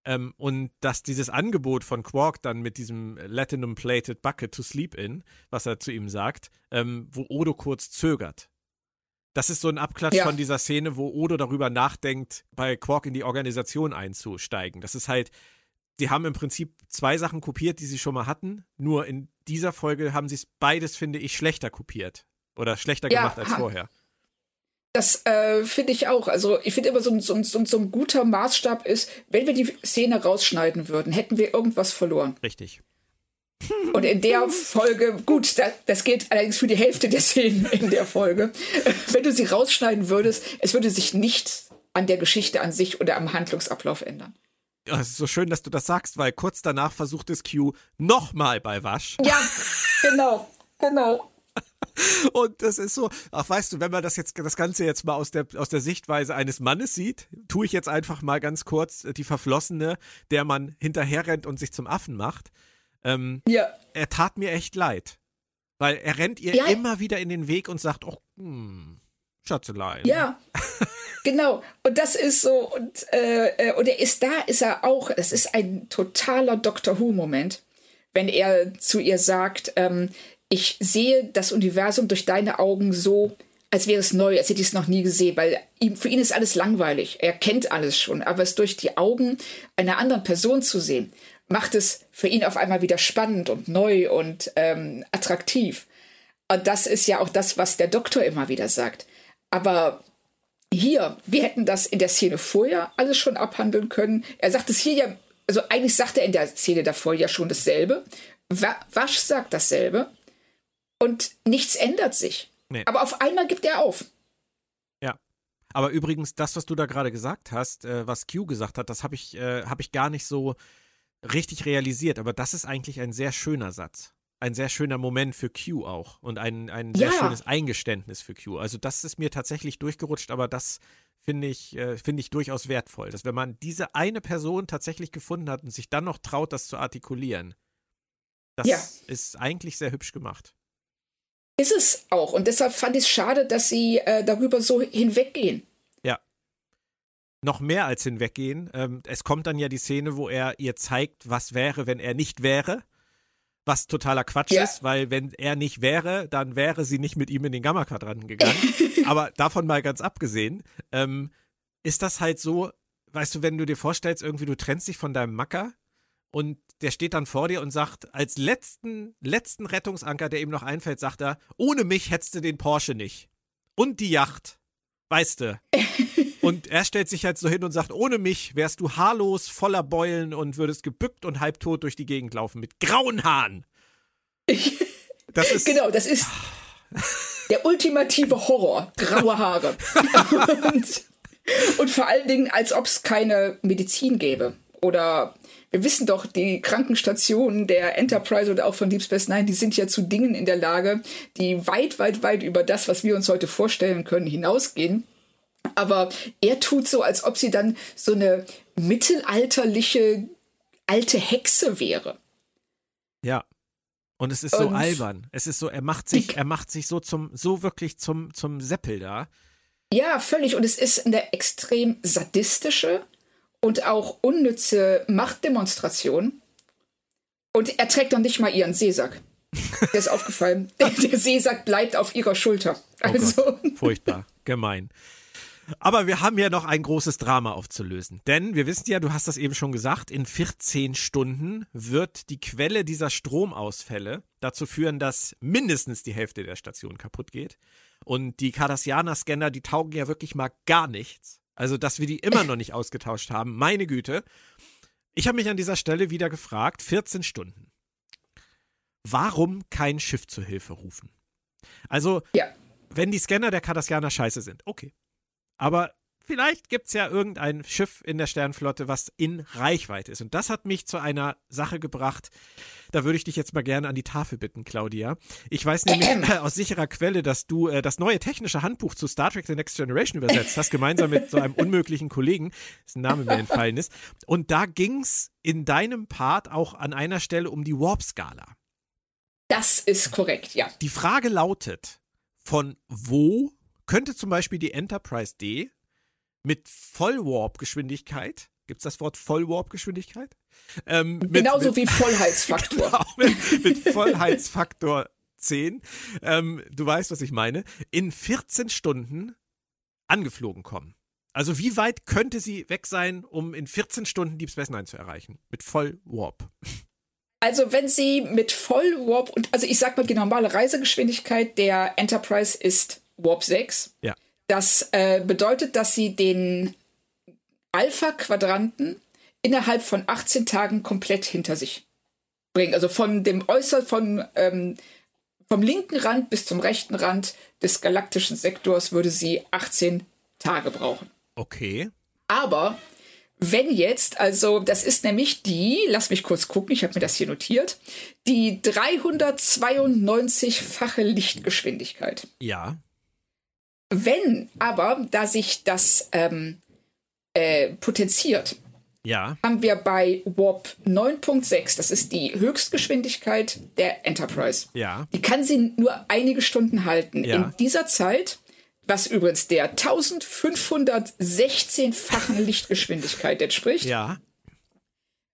Ähm, und dass dieses Angebot von Quark dann mit diesem Latinum-Plated Bucket to Sleep in, was er zu ihm sagt, ähm, wo Odo kurz zögert. Das ist so ein Abklatsch Ja. von dieser Szene, wo Odo darüber nachdenkt, bei Quark in die Organisation einzusteigen. Das ist halt, sie haben im Prinzip zwei Sachen kopiert, die sie schon mal hatten. Nur in dieser Folge haben sie es beides, finde ich, schlechter kopiert. Oder schlechter Ja, gemacht als ha- vorher. Das äh, finde ich auch. Also ich finde immer so ein, so, so so ein guter Maßstab ist, wenn wir die Szene rausschneiden würden, hätten wir irgendwas verloren. Richtig. Und in der Folge, gut, das, das gilt allerdings für die Hälfte der Szenen in der Folge. Wenn du sie rausschneiden würdest, es würde sich nichts an der Geschichte an sich oder am Handlungsablauf ändern. Ja, es ist so schön, dass du das sagst, weil kurz danach versucht es Q nochmal bei Wasch. Ja, genau, genau. *laughs* Und das ist so, ach weißt du, wenn man das jetzt das Ganze jetzt mal aus der, aus der Sichtweise eines Mannes sieht, tue ich jetzt einfach mal ganz kurz äh, die Verflossene, der man hinterherrennt und sich zum Affen macht. Ähm, Ja, er tat mir echt leid. Weil er rennt ihr Ja. immer wieder in den Weg und sagt, oh, hm, Schatzelein. ja. Genau, und das ist so, und, äh, äh, und er ist da, ist er auch, es ist ein totaler Doctor Who-Moment, wenn er zu ihr sagt, ähm, ich sehe das Universum durch deine Augen so, als wäre es neu, als hätte ich es noch nie gesehen, weil ihm, für ihn ist alles langweilig. Er kennt alles schon, aber es durch die Augen einer anderen Person zu sehen, macht es für ihn auf einmal wieder spannend und neu und ähm, attraktiv. Und das ist ja auch das, was der Doktor immer wieder sagt. Aber hier, wir hätten das in der Szene vorher alles schon abhandeln können. Er sagt es hier ja, also eigentlich sagt er in der Szene davor ja schon dasselbe. Wa Wasch sagt dasselbe. Und nichts ändert sich. Nee. Aber auf einmal gibt er auf. Ja. Aber übrigens, das, was du da gerade gesagt hast, äh, was Q gesagt hat, das habe ich, äh, hab ich gar nicht so richtig realisiert. Aber das ist eigentlich ein sehr schöner Satz. Ein sehr schöner Moment für Q auch. Und ein, ein sehr Ja. schönes Eingeständnis für Q. Also, das ist mir tatsächlich durchgerutscht, aber das finde ich, äh, finde ich durchaus wertvoll. Dass wenn man diese eine Person tatsächlich gefunden hat und sich dann noch traut, das zu artikulieren, das Ja. ist eigentlich sehr hübsch gemacht. Ist es auch. Und deshalb fand ich es schade, dass sie äh, darüber so hinweggehen. noch mehr als hinweggehen. Ähm, es kommt dann ja die Szene, wo er ihr zeigt, was wäre, wenn er nicht wäre. Was totaler Quatsch Ja. ist, weil wenn er nicht wäre, dann wäre sie nicht mit ihm in den Gamma-Quadranten gegangen. *laughs* Aber davon mal ganz abgesehen, ähm, ist das halt so, weißt du, wenn du dir vorstellst, irgendwie du trennst dich von deinem Macker und der steht dann vor dir und sagt, als letzten, letzten Rettungsanker, der ihm noch einfällt, sagt er, ohne mich hättest du den Porsche nicht. Und die Yacht. Weißt du. *laughs* Und er stellt sich halt so hin und sagt, ohne mich wärst du haarlos, voller Beulen und würdest gebückt und halbtot durch die Gegend laufen mit grauen Haaren. *laughs* Das ist genau, das ist *laughs* der ultimative Horror, graue Haare. *laughs* und, und vor allen Dingen, als ob es keine Medizin gäbe. Oder wir wissen doch, die Krankenstationen der Enterprise oder auch von Deep Space Nine, die sind ja zu Dingen in der Lage, die weit, weit, weit über das, was wir uns heute vorstellen können, hinausgehen. Aber er tut so, als ob sie dann so eine mittelalterliche alte Hexe wäre. Ja. Und es ist so und albern. Es ist so, er macht sich, er macht sich so zum, so wirklich zum, zum Seppel da. Ja, völlig. Und es ist eine extrem sadistische und auch unnütze Machtdemonstration. Und er trägt noch nicht mal ihren Seesack. Der ist aufgefallen. *laughs* Der Seesack bleibt auf ihrer Schulter. Also. Oh Gott, furchtbar, gemein. Aber wir haben ja noch ein großes Drama aufzulösen. Denn wir wissen ja, du hast das eben schon gesagt, in 14 Stunden wird die Quelle dieser Stromausfälle dazu führen, dass mindestens die Hälfte der Station kaputt geht. Und die Cardassianer-Scanner, die taugen ja wirklich mal gar nichts. Also, dass wir die immer noch nicht ausgetauscht haben, meine Güte. Ich habe mich an dieser Stelle wieder gefragt, 14 Stunden. Warum kein Schiff zur Hilfe rufen? Also, ja. wenn die Scanner der Cardassianer scheiße sind, okay. Aber vielleicht gibt es ja irgendein Schiff in der Sternflotte, was in Reichweite ist. Und das hat mich zu einer Sache gebracht. Da würde ich dich jetzt mal gerne an die Tafel bitten, Claudia. Ich weiß nämlich äh, *laughs* aus sicherer Quelle, dass du äh, das neue technische Handbuch zu Star Trek The Next Generation übersetzt hast, gemeinsam mit so einem unmöglichen Kollegen, dessen Name mir entfallen ist. Und da ging es in deinem Part auch an einer Stelle um die Warp-Skala. Das ist korrekt, ja. Die Frage lautet, von wo könnte zum Beispiel die Enterprise D mit Vollwarp-Geschwindigkeit, gibt es das Wort Vollwarp-Geschwindigkeit? Ähm, Genauso mit, wie Vollheitsfaktor. *laughs* genau, mit, mit Vollheitsfaktor 10, ähm, du weißt, was ich meine, in 14 Stunden angeflogen kommen. Also wie weit könnte sie weg sein, um in 14 Stunden Deep Space Nine zu erreichen? Mit Vollwarp. Also wenn sie mit Vollwarp und also ich sag mal die normale Reisegeschwindigkeit der Enterprise ist Warp 6. Ja. Das äh, bedeutet, dass sie den Alpha-Quadranten innerhalb von 18 Tagen komplett hinter sich bringen. Also von dem Äußer, von, ähm, vom linken Rand bis zum rechten Rand des galaktischen Sektors würde sie 18 Tage brauchen. Okay. Aber wenn jetzt, also das ist nämlich die, lass mich kurz gucken, ich habe mir das hier notiert, die 392-fache Lichtgeschwindigkeit. Ja. Wenn aber, da sich das ähm, äh, potenziert, ja. haben wir bei Warp 9.6, das ist die Höchstgeschwindigkeit der Enterprise. Ja. Die kann sie nur einige Stunden halten. Ja. In dieser Zeit, was übrigens der 1516-fachen Lichtgeschwindigkeit entspricht, ja.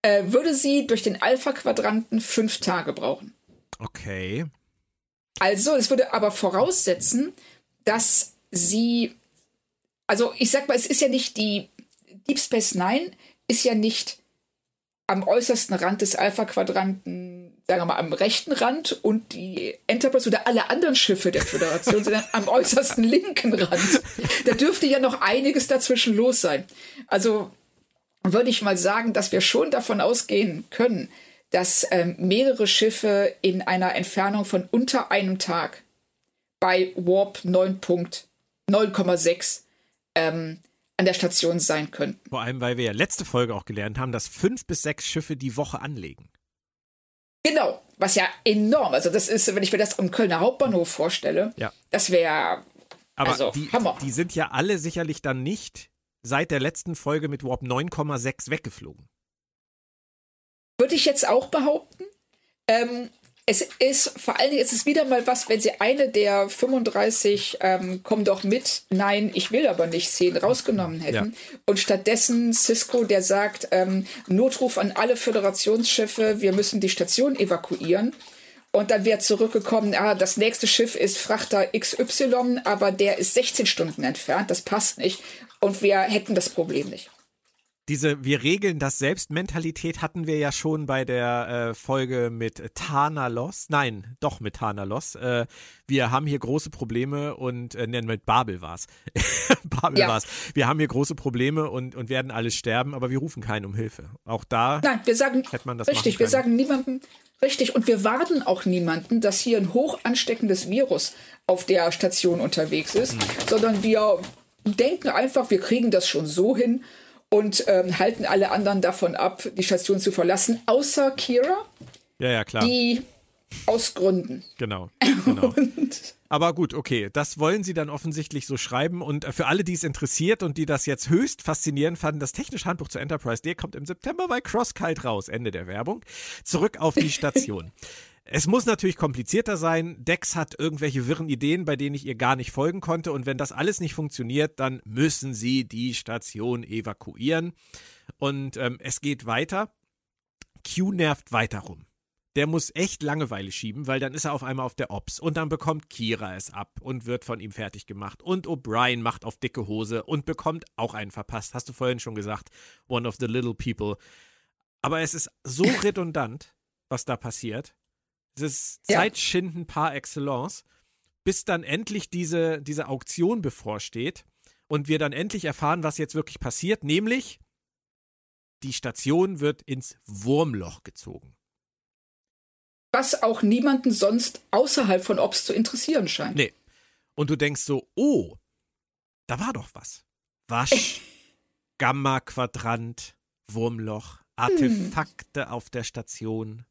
äh, würde sie durch den Alpha-Quadranten fünf Tage brauchen. Okay. Also, es würde aber voraussetzen, dass sie, also ich sag mal, es ist ja nicht die, Deep Space Nine ist ja nicht am äußersten Rand des Alpha-Quadranten, sagen wir mal, am rechten Rand und die Enterprise oder alle anderen Schiffe der Föderation sind am äußersten linken Rand. Da dürfte ja noch einiges dazwischen los sein. Also würde ich mal sagen, dass wir schon davon ausgehen können, dass ähm, mehrere Schiffe in einer Entfernung von unter einem Tag bei Warp 9. 9,6 ähm, an der Station sein könnten. Vor allem, weil wir ja letzte Folge auch gelernt haben, dass fünf bis sechs Schiffe die Woche anlegen. Genau, was ja enorm. Also das ist, wenn ich mir das am Kölner Hauptbahnhof vorstelle, ja. das wäre aber also, die, Hammer. die sind ja alle sicherlich dann nicht seit der letzten Folge mit Warp 9,6 weggeflogen. Würde ich jetzt auch behaupten. Ähm, es ist vor allen Dingen, es ist wieder mal was, wenn sie eine der 35 ähm, komm doch mit, nein, ich will aber nicht Szenen rausgenommen hätten ja. und stattdessen Cisco, der sagt, ähm, Notruf an alle Föderationsschiffe, wir müssen die Station evakuieren. Und dann wäre zurückgekommen, ah, das nächste Schiff ist Frachter XY, aber der ist 16 Stunden entfernt, das passt nicht. Und wir hätten das Problem nicht. Diese Wir regeln das selbst Mentalität hatten wir ja schon bei der äh, Folge mit Tanalos. Nein, doch mit Tanalos. Äh, wir haben hier große Probleme und, äh, nennen mit Babel war's. *laughs* Babel ja. war's. Wir haben hier große Probleme und, und werden alle sterben, aber wir rufen keinen um Hilfe. Auch da Nein, wir sagen, hätte man das richtig, wir sagen niemandem, richtig, und wir warten auch niemanden, dass hier ein hoch ansteckendes Virus auf der Station unterwegs ist, mhm. sondern wir denken einfach, wir kriegen das schon so hin und ähm, halten alle anderen davon ab, die Station zu verlassen, außer Kira. Ja, ja, klar. Die aus Gründen. Genau. *laughs* genau. Aber gut, okay, das wollen sie dann offensichtlich so schreiben. Und für alle, die es interessiert und die das jetzt höchst faszinierend fanden, das technische Handbuch zur Enterprise D kommt im September bei CrossKite raus. Ende der Werbung. Zurück auf die Station. *laughs* Es muss natürlich komplizierter sein. Dex hat irgendwelche wirren Ideen, bei denen ich ihr gar nicht folgen konnte. Und wenn das alles nicht funktioniert, dann müssen sie die Station evakuieren. Und ähm, es geht weiter. Q nervt weiter rum. Der muss echt Langeweile schieben, weil dann ist er auf einmal auf der Ops und dann bekommt Kira es ab und wird von ihm fertig gemacht. Und O'Brien macht auf dicke Hose und bekommt auch einen verpasst. Hast du vorhin schon gesagt, one of the little people. Aber es ist so *coughs* redundant, was da passiert. Es ist ja. Zeitschinden par excellence, bis dann endlich diese, diese Auktion bevorsteht und wir dann endlich erfahren, was jetzt wirklich passiert, nämlich die Station wird ins Wurmloch gezogen. Was auch niemanden sonst außerhalb von Ops zu interessieren scheint. Nee. Und du denkst so, oh, da war doch was. Wasch, *laughs* Gamma-Quadrant, Wurmloch, hm. Artefakte hm. auf der Station.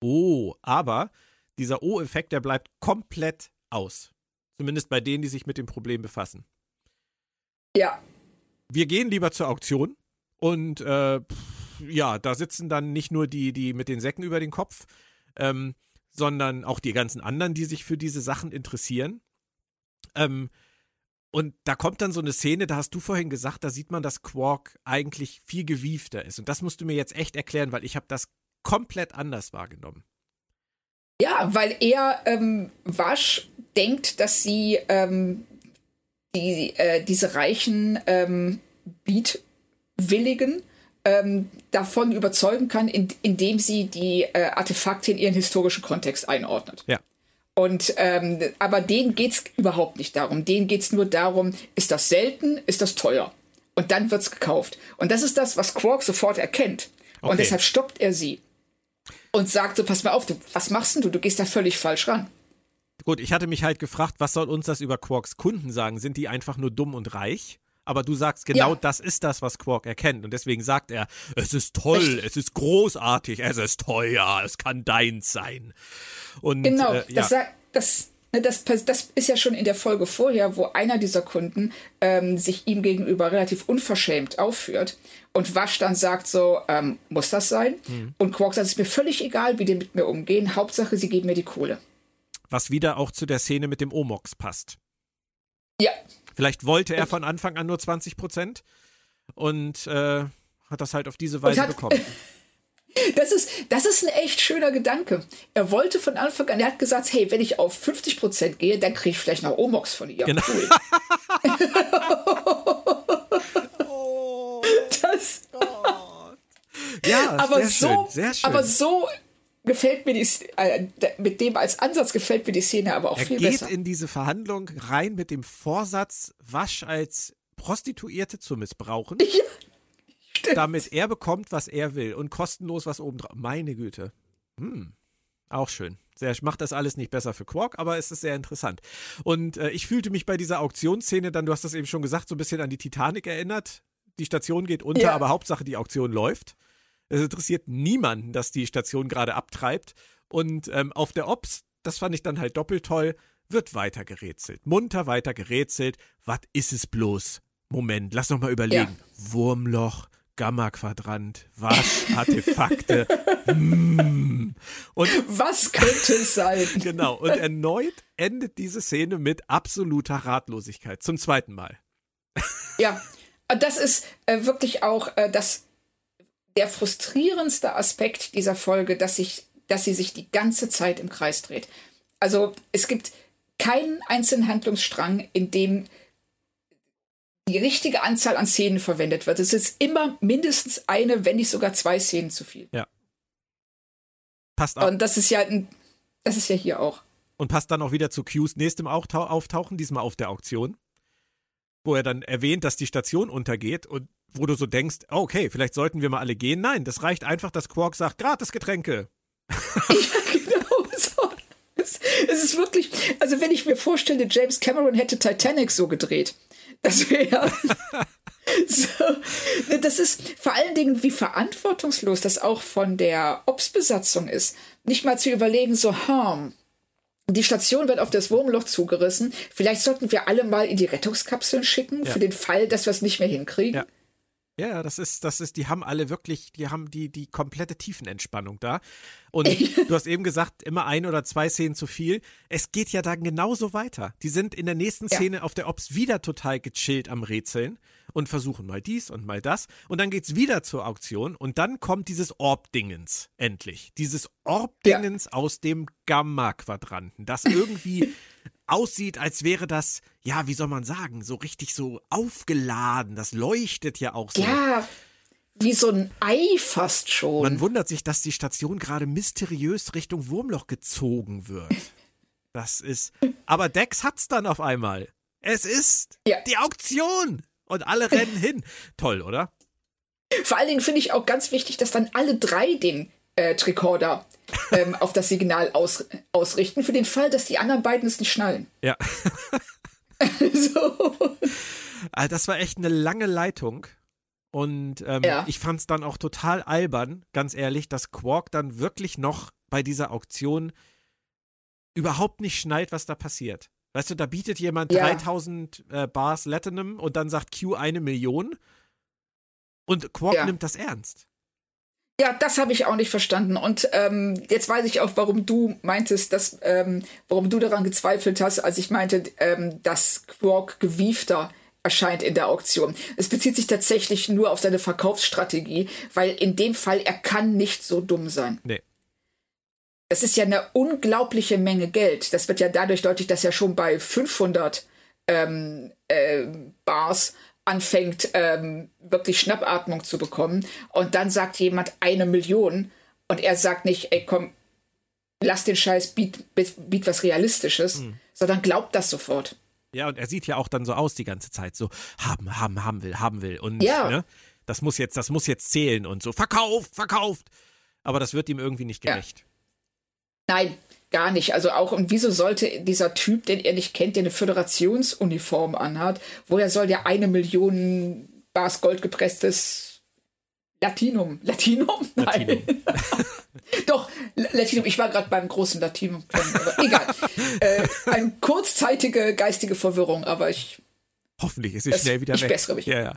Oh, aber dieser O-Effekt, der bleibt komplett aus. Zumindest bei denen, die sich mit dem Problem befassen. Ja. Wir gehen lieber zur Auktion und äh, ja, da sitzen dann nicht nur die, die mit den Säcken über den Kopf, ähm, sondern auch die ganzen anderen, die sich für diese Sachen interessieren. Ähm, und da kommt dann so eine Szene, da hast du vorhin gesagt, da sieht man, dass Quark eigentlich viel gewiefter ist. Und das musst du mir jetzt echt erklären, weil ich habe das komplett anders wahrgenommen. Ja, weil er ähm, Wasch denkt, dass sie ähm, die, äh, diese reichen ähm, Beatwilligen ähm, davon überzeugen kann, in, indem sie die äh, Artefakte in ihren historischen Kontext einordnet. Ja. Und ähm, aber denen geht es überhaupt nicht darum. Denen geht es nur darum, ist das selten, ist das teuer. Und dann wird es gekauft. Und das ist das, was Quark sofort erkennt. Okay. Und deshalb stoppt er sie und sagt so, pass mal auf, du, was machst denn du? Du gehst da völlig falsch ran. Gut, ich hatte mich halt gefragt, was soll uns das über Quarks Kunden sagen? Sind die einfach nur dumm und reich? Aber du sagst, genau ja. das ist das, was Quark erkennt. Und deswegen sagt er, es ist toll, Echt? es ist großartig, es ist teuer, es kann deins sein. Und, genau, äh, ja. das, das, das, das ist ja schon in der Folge vorher, wo einer dieser Kunden ähm, sich ihm gegenüber relativ unverschämt aufführt und Wasch dann sagt so, ähm, muss das sein? Mhm. Und Quark sagt, es ist mir völlig egal, wie die mit mir umgehen, Hauptsache, sie geben mir die Kohle. Was wieder auch zu der Szene mit dem Omox passt. Ja. Vielleicht wollte er von Anfang an nur 20 Prozent und äh, hat das halt auf diese Weise bekommen. *laughs* Das ist, das ist ein echt schöner Gedanke. Er wollte von Anfang an, er hat gesagt, hey, wenn ich auf 50% gehe, dann kriege ich vielleicht noch Omox von ihr. Genau. Cool. oh, *laughs* das, ja, aber so, schön, sehr schön. Aber so gefällt mir die, äh, mit dem als Ansatz gefällt mir die Szene aber auch er viel besser. Er geht in diese Verhandlung rein mit dem Vorsatz, Wasch als Prostituierte zu missbrauchen. *laughs* Ja damit er bekommt, was er will und kostenlos was obendrauf. Meine Güte. Hm. Auch schön. Sehr, macht das alles nicht besser für Quark, aber es ist sehr interessant. Und äh, ich fühlte mich bei dieser Auktionsszene dann, du hast das eben schon gesagt, so ein bisschen an die Titanic erinnert. Die Station geht unter, ja. aber Hauptsache die Auktion läuft. Es interessiert niemanden, dass die Station gerade abtreibt. Und ähm, auf der Ops, das fand ich dann halt doppelt toll, wird weiter gerätselt. Munter weiter gerätselt. Was ist es bloß? Moment, lass noch mal überlegen. Ja. Wurmloch, Gamma-Quadrant, Waschartefakte. mm. Und was könnte es sein? *laughs* genau. Und erneut endet diese Szene mit absoluter Ratlosigkeit. Zum zweiten Mal. ja, das ist äh, wirklich auch äh, das, der frustrierendste Aspekt dieser Folge, dass, ich, dass sie sich die ganze Zeit im Kreis dreht. Also es gibt keinen einzelnen Handlungsstrang, in dem die richtige Anzahl an Szenen verwendet wird. Es ist immer mindestens eine, wenn nicht sogar zwei Szenen zu viel. Ja. Passt auch. Und das ist ja ein, das ist ja hier auch. Und passt dann auch wieder zu Qs nächstem Auftauchen, diesmal auf der Auktion, wo er dann erwähnt, dass die Station untergeht und wo du so denkst, oh, okay, vielleicht sollten wir mal alle gehen. Nein, das reicht einfach, dass Quark sagt, gratis Getränke. *laughs* ja, genau so. Es, es ist wirklich, also wenn ich mir vorstelle, James Cameron hätte Titanic so gedreht, das wäre *laughs* so, das ist vor allen Dingen, wie verantwortungslos das auch von der Ops-Besatzung ist. Nicht mal zu überlegen, so, hm, die Station wird auf das Wurmloch zugerissen. Vielleicht sollten wir alle mal in die Rettungskapseln schicken, ja. für den Fall, dass wir es nicht mehr hinkriegen. Ja. Ja, das ist, das ist, die haben alle wirklich, die haben die, die komplette Tiefenentspannung da. Und *laughs* du hast eben gesagt, immer ein oder zwei Szenen zu viel. Es geht ja dann genauso weiter. Die sind in der nächsten Szene ja. auf der Ops wieder total gechillt am Rätseln und versuchen mal dies und mal das. Und dann geht's wieder zur Auktion und dann kommt dieses Orb-Dingens endlich. Dieses Orb-Dingens ja. aus dem Gamma-Quadranten, das irgendwie *laughs* aussieht, als wäre das, ja, wie soll man sagen, so richtig so aufgeladen. Das leuchtet ja auch so. Ja, wie so ein Ei fast schon. Man wundert sich, dass die Station gerade mysteriös Richtung Wurmloch gezogen wird. *laughs* Das ist. Aber Dex hat's dann auf einmal. Es ist ja. die Auktion. Und alle rennen *laughs* hin. Toll, oder? Vor allen Dingen finde ich auch ganz wichtig, dass dann alle drei den äh, Tricorder *laughs* ähm, auf das Signal aus, ausrichten, für den Fall, dass die anderen beiden es nicht schnallen. Ja. so. *laughs* Also das war echt eine lange Leitung. Und ähm, ja. ich fand es dann auch total albern, ganz ehrlich, dass Quark dann wirklich noch bei dieser Auktion überhaupt nicht schnallt, was da passiert. Weißt du, da bietet jemand ja. 3000 äh, Bars Latinum und dann sagt Q eine Million. Und Quark ja. nimmt das ernst. Ja, das habe ich auch nicht verstanden. Und ähm, jetzt weiß ich auch, warum du meintest, dass, ähm, warum du daran gezweifelt hast, als ich meinte, ähm, dass Quark gewiefter erscheint in der Auktion. Es bezieht sich tatsächlich nur auf seine Verkaufsstrategie, weil in dem Fall er kann nicht so dumm sein. Nee. Das ist ja eine unglaubliche Menge Geld. Das wird ja dadurch deutlich, dass er schon bei 500 ähm, äh, Bars anfängt, ähm, wirklich Schnappatmung zu bekommen. Und dann sagt jemand eine Million und er sagt nicht, ey, komm, lass den Scheiß, biet, biet was Realistisches, mhm. sondern glaubt das sofort. Ja, und er sieht ja auch dann so aus die ganze Zeit, so haben, haben, haben will, haben will. Und ja. ne, das muss jetzt, das muss jetzt zählen und so, verkauft, verkauft. Aber das wird ihm irgendwie nicht gerecht. Ja. Nein, Gar nicht. Also auch, und wieso sollte dieser Typ, den er nicht kennt, der eine Föderationsuniform anhat, woher soll der eine Million Bars Gold gepresstes Latinum? Latinum? Nein. Latinum. *laughs* Doch, Latinum. Ich war gerade beim großen Latinum. egal. *laughs* äh, eine kurzzeitige geistige Verwirrung, aber ich Hoffentlich ist sie es, schnell wieder ich weg. Bessere mich. Ja, ja.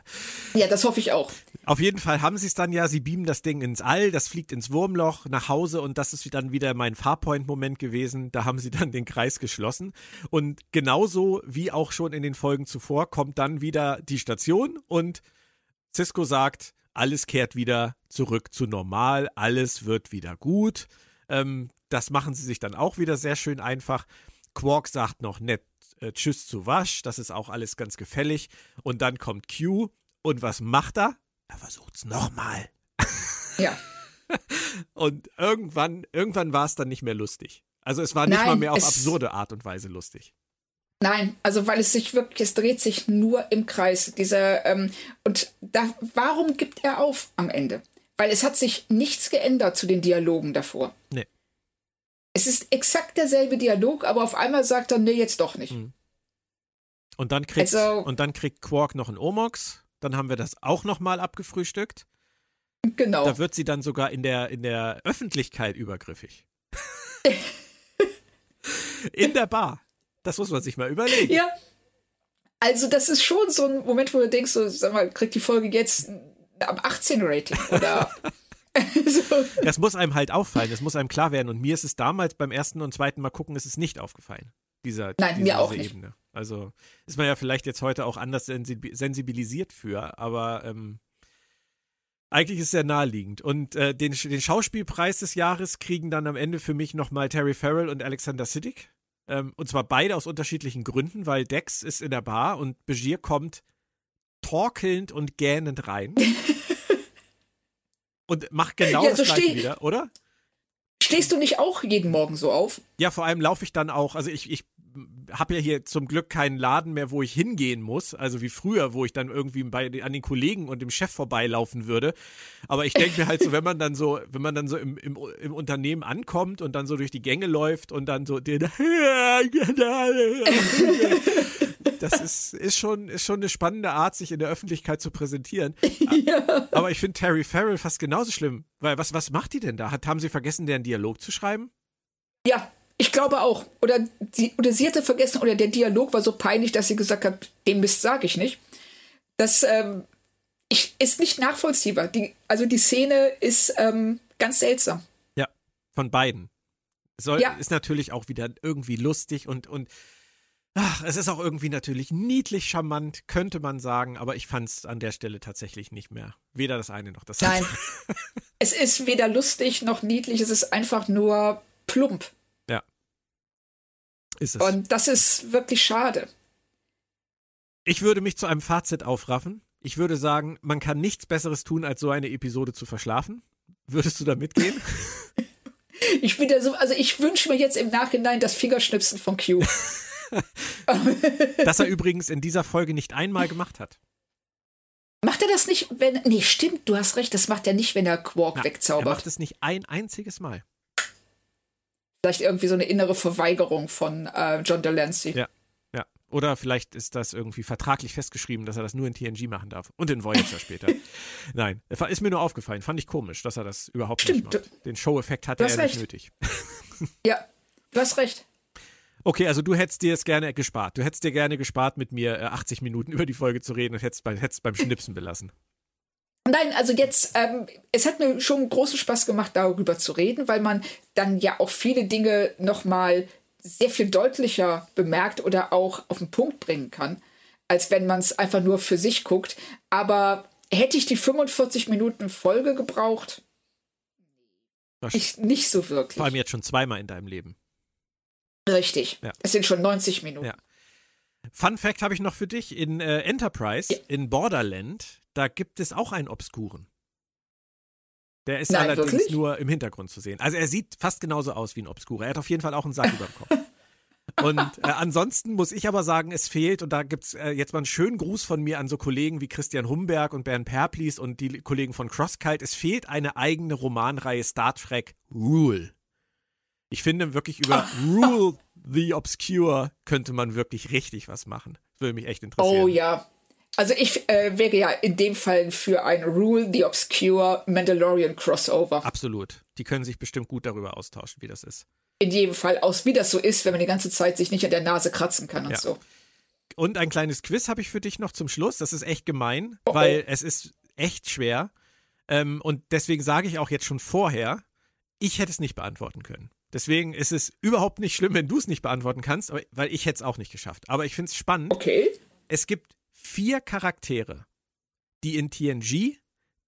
ja, das hoffe ich auch. Auf jeden Fall haben sie es dann ja, sie beamen das Ding ins All, das fliegt ins Wurmloch nach Hause und das ist dann wieder mein Farpoint-Moment gewesen. Da haben sie dann den Kreis geschlossen. Und genauso wie auch schon in den Folgen zuvor kommt dann wieder die Station und Cisco sagt, alles kehrt wieder zurück zu normal, alles wird wieder gut. Ähm, das machen sie sich dann auch wieder sehr schön einfach. Quark sagt noch nett äh, Tschüss zu Wasch, das ist auch alles ganz gefällig. Und dann kommt Q und was macht er? Er versucht es nochmal. Ja. *laughs* und irgendwann, irgendwann war es dann nicht mehr lustig. Also es war nicht Nein, mal mehr auf absurde Art und Weise lustig. Nein, also weil es sich wirklich, es dreht sich nur im Kreis. Dieser, ähm, und da, warum gibt er auf am Ende? Weil es hat sich nichts geändert zu den Dialogen davor. Nee. Es ist exakt derselbe Dialog, aber auf einmal sagt er, nee, jetzt doch nicht. Mhm. Und dann kriegt, also, und dann kriegt Quark noch einen Omox. Dann haben wir das auch nochmal abgefrühstückt. Genau. Da wird sie dann sogar in der, in der Öffentlichkeit übergriffig. *laughs* in der Bar. Das muss man sich mal überlegen. Ja. Also, das ist schon so ein Moment, wo du denkst, so, sag mal, kriegt die Folge jetzt ab 18 Rating oder *laughs* *laughs* so. Das muss einem halt auffallen, das muss einem klar werden. Und mir ist es damals beim ersten und zweiten Mal gucken, ist es nicht aufgefallen. Dieser, Nein, diese, mir auch nicht. Ebene. Also ist man ja vielleicht jetzt heute auch anders sensibilisiert für, aber ähm, eigentlich ist es sehr naheliegend. Und äh, den, den Schauspielpreis des Jahres kriegen dann am Ende für mich nochmal Terry Farrell und Alexander Siddig. Ähm, und zwar beide aus unterschiedlichen Gründen, weil Dex ist in der Bar und Begier kommt torkelnd und gähnend rein. *laughs* und macht genau Ja, das so gleiche wieder, oder? Stehst du nicht auch jeden Morgen so auf? Ja, vor allem laufe ich dann auch, also ich, ich habe ja hier zum Glück keinen Laden mehr, wo ich hingehen muss, also wie früher, wo ich dann irgendwie bei, an den Kollegen und dem Chef vorbeilaufen würde. Aber ich denke mir halt so, *laughs* wenn man dann so, wenn man dann so im, im, im Unternehmen ankommt und dann so durch die Gänge läuft und dann so den *laughs* *laughs* das ist, ist, schon, ist schon eine spannende Art, sich in der Öffentlichkeit zu präsentieren. *laughs* ja. Aber ich finde Terry Farrell fast genauso schlimm. Weil was, was macht die denn da? Hat, haben sie vergessen, deren Dialog zu schreiben? Ja, ich glaube auch. Oder sie, oder sie hatte vergessen, oder der Dialog war so peinlich, dass sie gesagt hat, den Mist sage ich nicht. Das ähm, ich, ist nicht nachvollziehbar. Die, also die Szene ist ähm, ganz seltsam. Ja, von beiden. Soll, Ja. Ist natürlich auch wieder irgendwie lustig und, und ach, es ist auch irgendwie natürlich niedlich charmant, könnte man sagen, aber ich fand es an der Stelle tatsächlich nicht mehr. Weder das eine noch das Nein. andere. *laughs* es ist weder lustig noch niedlich, es ist einfach nur plump. Ist es. Und das ist wirklich schade. ich würde mich zu einem Fazit aufraffen. Ich würde sagen, man kann nichts Besseres tun, als so eine Episode zu verschlafen. Würdest du da mitgehen? *laughs* Ich bin da so, also ich wünsche mir jetzt im Nachhinein das Fingerschnipsen von Q. *laughs* *laughs* das er übrigens in dieser Folge nicht einmal gemacht hat. Macht er das nicht, wenn. Nee, stimmt, du hast recht, das macht er nicht, wenn er Quark Na, Er wegzaubert. macht es nicht ein einziges Mal. Vielleicht irgendwie so eine innere Verweigerung von äh, John Delancey. Ja. Ja. Oder vielleicht ist das irgendwie vertraglich festgeschrieben, dass er das nur in TNG machen darf. Und in Voyager später. *laughs* Nein, ist mir nur aufgefallen. Fand ich komisch, dass er das überhaupt Stimmt, nicht macht. Den Show-Effekt hatte er nicht recht. nötig. *laughs* Ja, du hast recht. Okay, also du hättest dir es gerne gespart. Du hättest dir gerne gespart, mit mir äh, 80 Minuten *laughs* über die Folge zu reden und hättest, bei, hättest beim Schnipsen belassen. Nein, also jetzt, ähm, es hat mir schon großen Spaß gemacht, darüber zu reden, weil man dann ja auch viele Dinge nochmal sehr viel deutlicher bemerkt oder auch auf den Punkt bringen kann, als wenn man es einfach nur für sich guckt. Aber hätte ich die 45 Minuten Folge gebraucht? Ich, nicht so wirklich. Vor allem jetzt schon zweimal in deinem Leben. Richtig. Ja. Es sind schon 90 Minuten. Ja. Fun Fact habe ich noch für dich. In äh, Enterprise, Ja. in Borderland, da gibt es auch einen Obskuren. Der ist Nein, allerdings wirklich? nur im Hintergrund zu sehen. Also er sieht fast genauso aus wie ein Obskurer. Er hat auf jeden Fall auch einen Sack über dem Kopf. *laughs* Und äh, ansonsten muss ich aber sagen, es fehlt, und da gibt es äh, jetzt mal einen schönen Gruß von mir an so Kollegen wie Christian Humberg und Bernd Perplis und die Kollegen von Crosskite. Es fehlt eine eigene Romanreihe Star Trek Rule. Ich finde wirklich über Rule the Obscure könnte man wirklich richtig was machen. Das würde mich echt interessieren. Oh ja. Also ich äh, wäre ja in dem Fall für ein Rule the Obscure Mandalorian Crossover. Absolut. Die können sich bestimmt gut darüber austauschen, wie das ist. In jedem Fall aus, wie das so ist, wenn man die ganze Zeit sich nicht an der Nase kratzen kann und Ja. so. Und ein kleines Quiz habe ich für dich noch zum Schluss. Das ist echt gemein, Oh, oh. weil es ist echt schwer. Ähm, und deswegen sage ich auch jetzt schon vorher, ich hätte es nicht beantworten können. Deswegen ist es überhaupt nicht schlimm, wenn du es nicht beantworten kannst, aber- weil ich hätte es auch nicht geschafft. Aber ich finde es spannend. Okay. Es gibt vier Charaktere, die in TNG,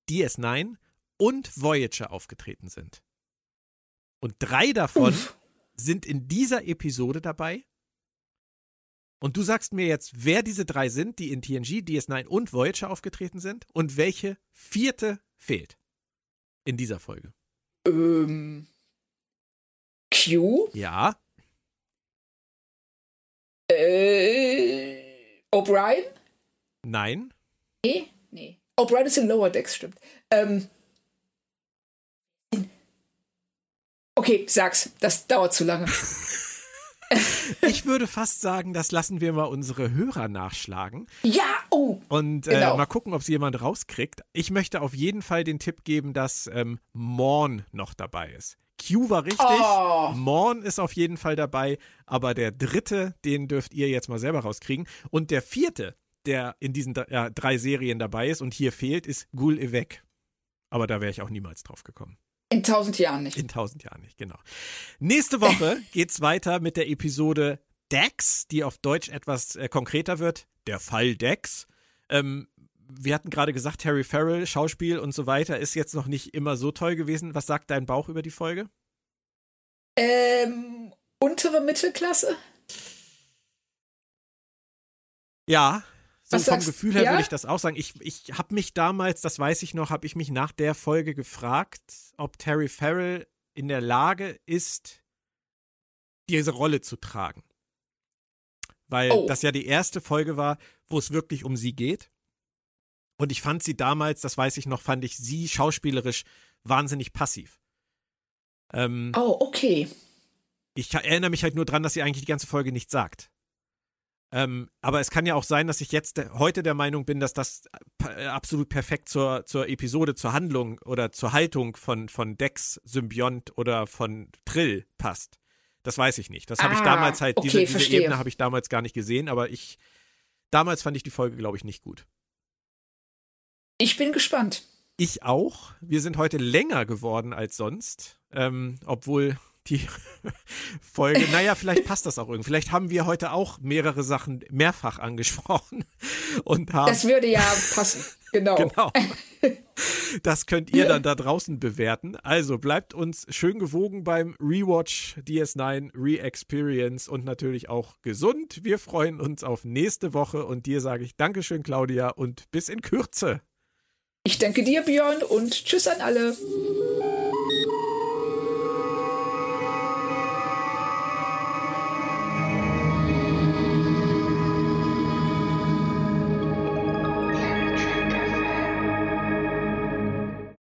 DS9 und Voyager aufgetreten sind. Und drei davon Uff. sind in dieser Episode dabei. Und du sagst mir jetzt, wer diese drei sind, die in TNG, DS9 und Voyager aufgetreten sind und welche vierte fehlt in dieser Folge. Ähm, Q? Ja, Äh, O'Brien? nein, Nee? Nee. O'Brien ist in Lower Decks, stimmt. Ähm, okay, sag's. Das dauert zu lange. *laughs* *laughs* ich würde fast sagen, das lassen wir mal unsere Hörer nachschlagen. Ja, oh. Und Genau. äh, mal gucken, ob es jemand rauskriegt. Ich möchte auf jeden Fall den Tipp geben, dass ähm, Morn noch dabei ist. Q war richtig, Oh. Morn ist auf jeden Fall dabei, aber der dritte, den dürft ihr jetzt mal selber rauskriegen. Und der vierte, der in diesen ja, drei Serien dabei ist und hier fehlt, ist Gul Evek. Aber da wäre ich auch niemals drauf gekommen. In tausend Jahren nicht. In tausend Jahren nicht, genau. Nächste Woche *laughs* geht's weiter mit der Episode Dex, die auf Deutsch etwas äh, konkreter wird. Der Fall Dex. Ähm, wir hatten gerade gesagt, Harry Farrell, Schauspiel und so weiter ist jetzt noch nicht immer so toll gewesen. Was sagt dein Bauch über die Folge? Ähm, untere Mittelklasse? Ja, So vom Gefühl her ja? würde ich das auch sagen. Ich, ich habe mich damals, das weiß ich noch, habe ich mich nach der Folge gefragt, ob Terry Farrell in der Lage ist, diese Rolle zu tragen. Weil oh. das ja die erste Folge war, wo es wirklich um sie geht. Und ich fand sie damals, das weiß ich noch, fand ich sie schauspielerisch wahnsinnig passiv. Ähm, oh, okay. Ich erinnere mich halt nur dran, dass sie eigentlich die ganze Folge nichts sagt. Ähm, aber es kann ja auch sein, dass ich jetzt heute der Meinung bin, dass das äh, absolut perfekt zur, zur Episode, zur Handlung oder zur Haltung von, von Dex, Symbiont oder von Trill passt. Das weiß ich nicht. Das habe ah, ich damals halt, okay, diese, diese Ebene habe ich damals gar nicht gesehen, aber ich, damals fand ich die Folge, glaube ich, nicht gut. Ich bin gespannt. Ich auch. Wir sind heute länger geworden als sonst, ähm, obwohl die *laughs* Folge, naja, vielleicht passt das auch irgendwie. Vielleicht haben wir heute auch mehrere Sachen mehrfach angesprochen *laughs* und haben. Das würde ja passen, genau. genau. *laughs* Das könnt ihr dann da draußen bewerten. Also bleibt uns schön gewogen beim Rewatch DS9 Re-Experience und natürlich auch gesund. Wir freuen uns auf nächste Woche und dir sage ich Dankeschön, Claudia, und bis in Kürze. Ich danke dir, Björn, und tschüss an alle.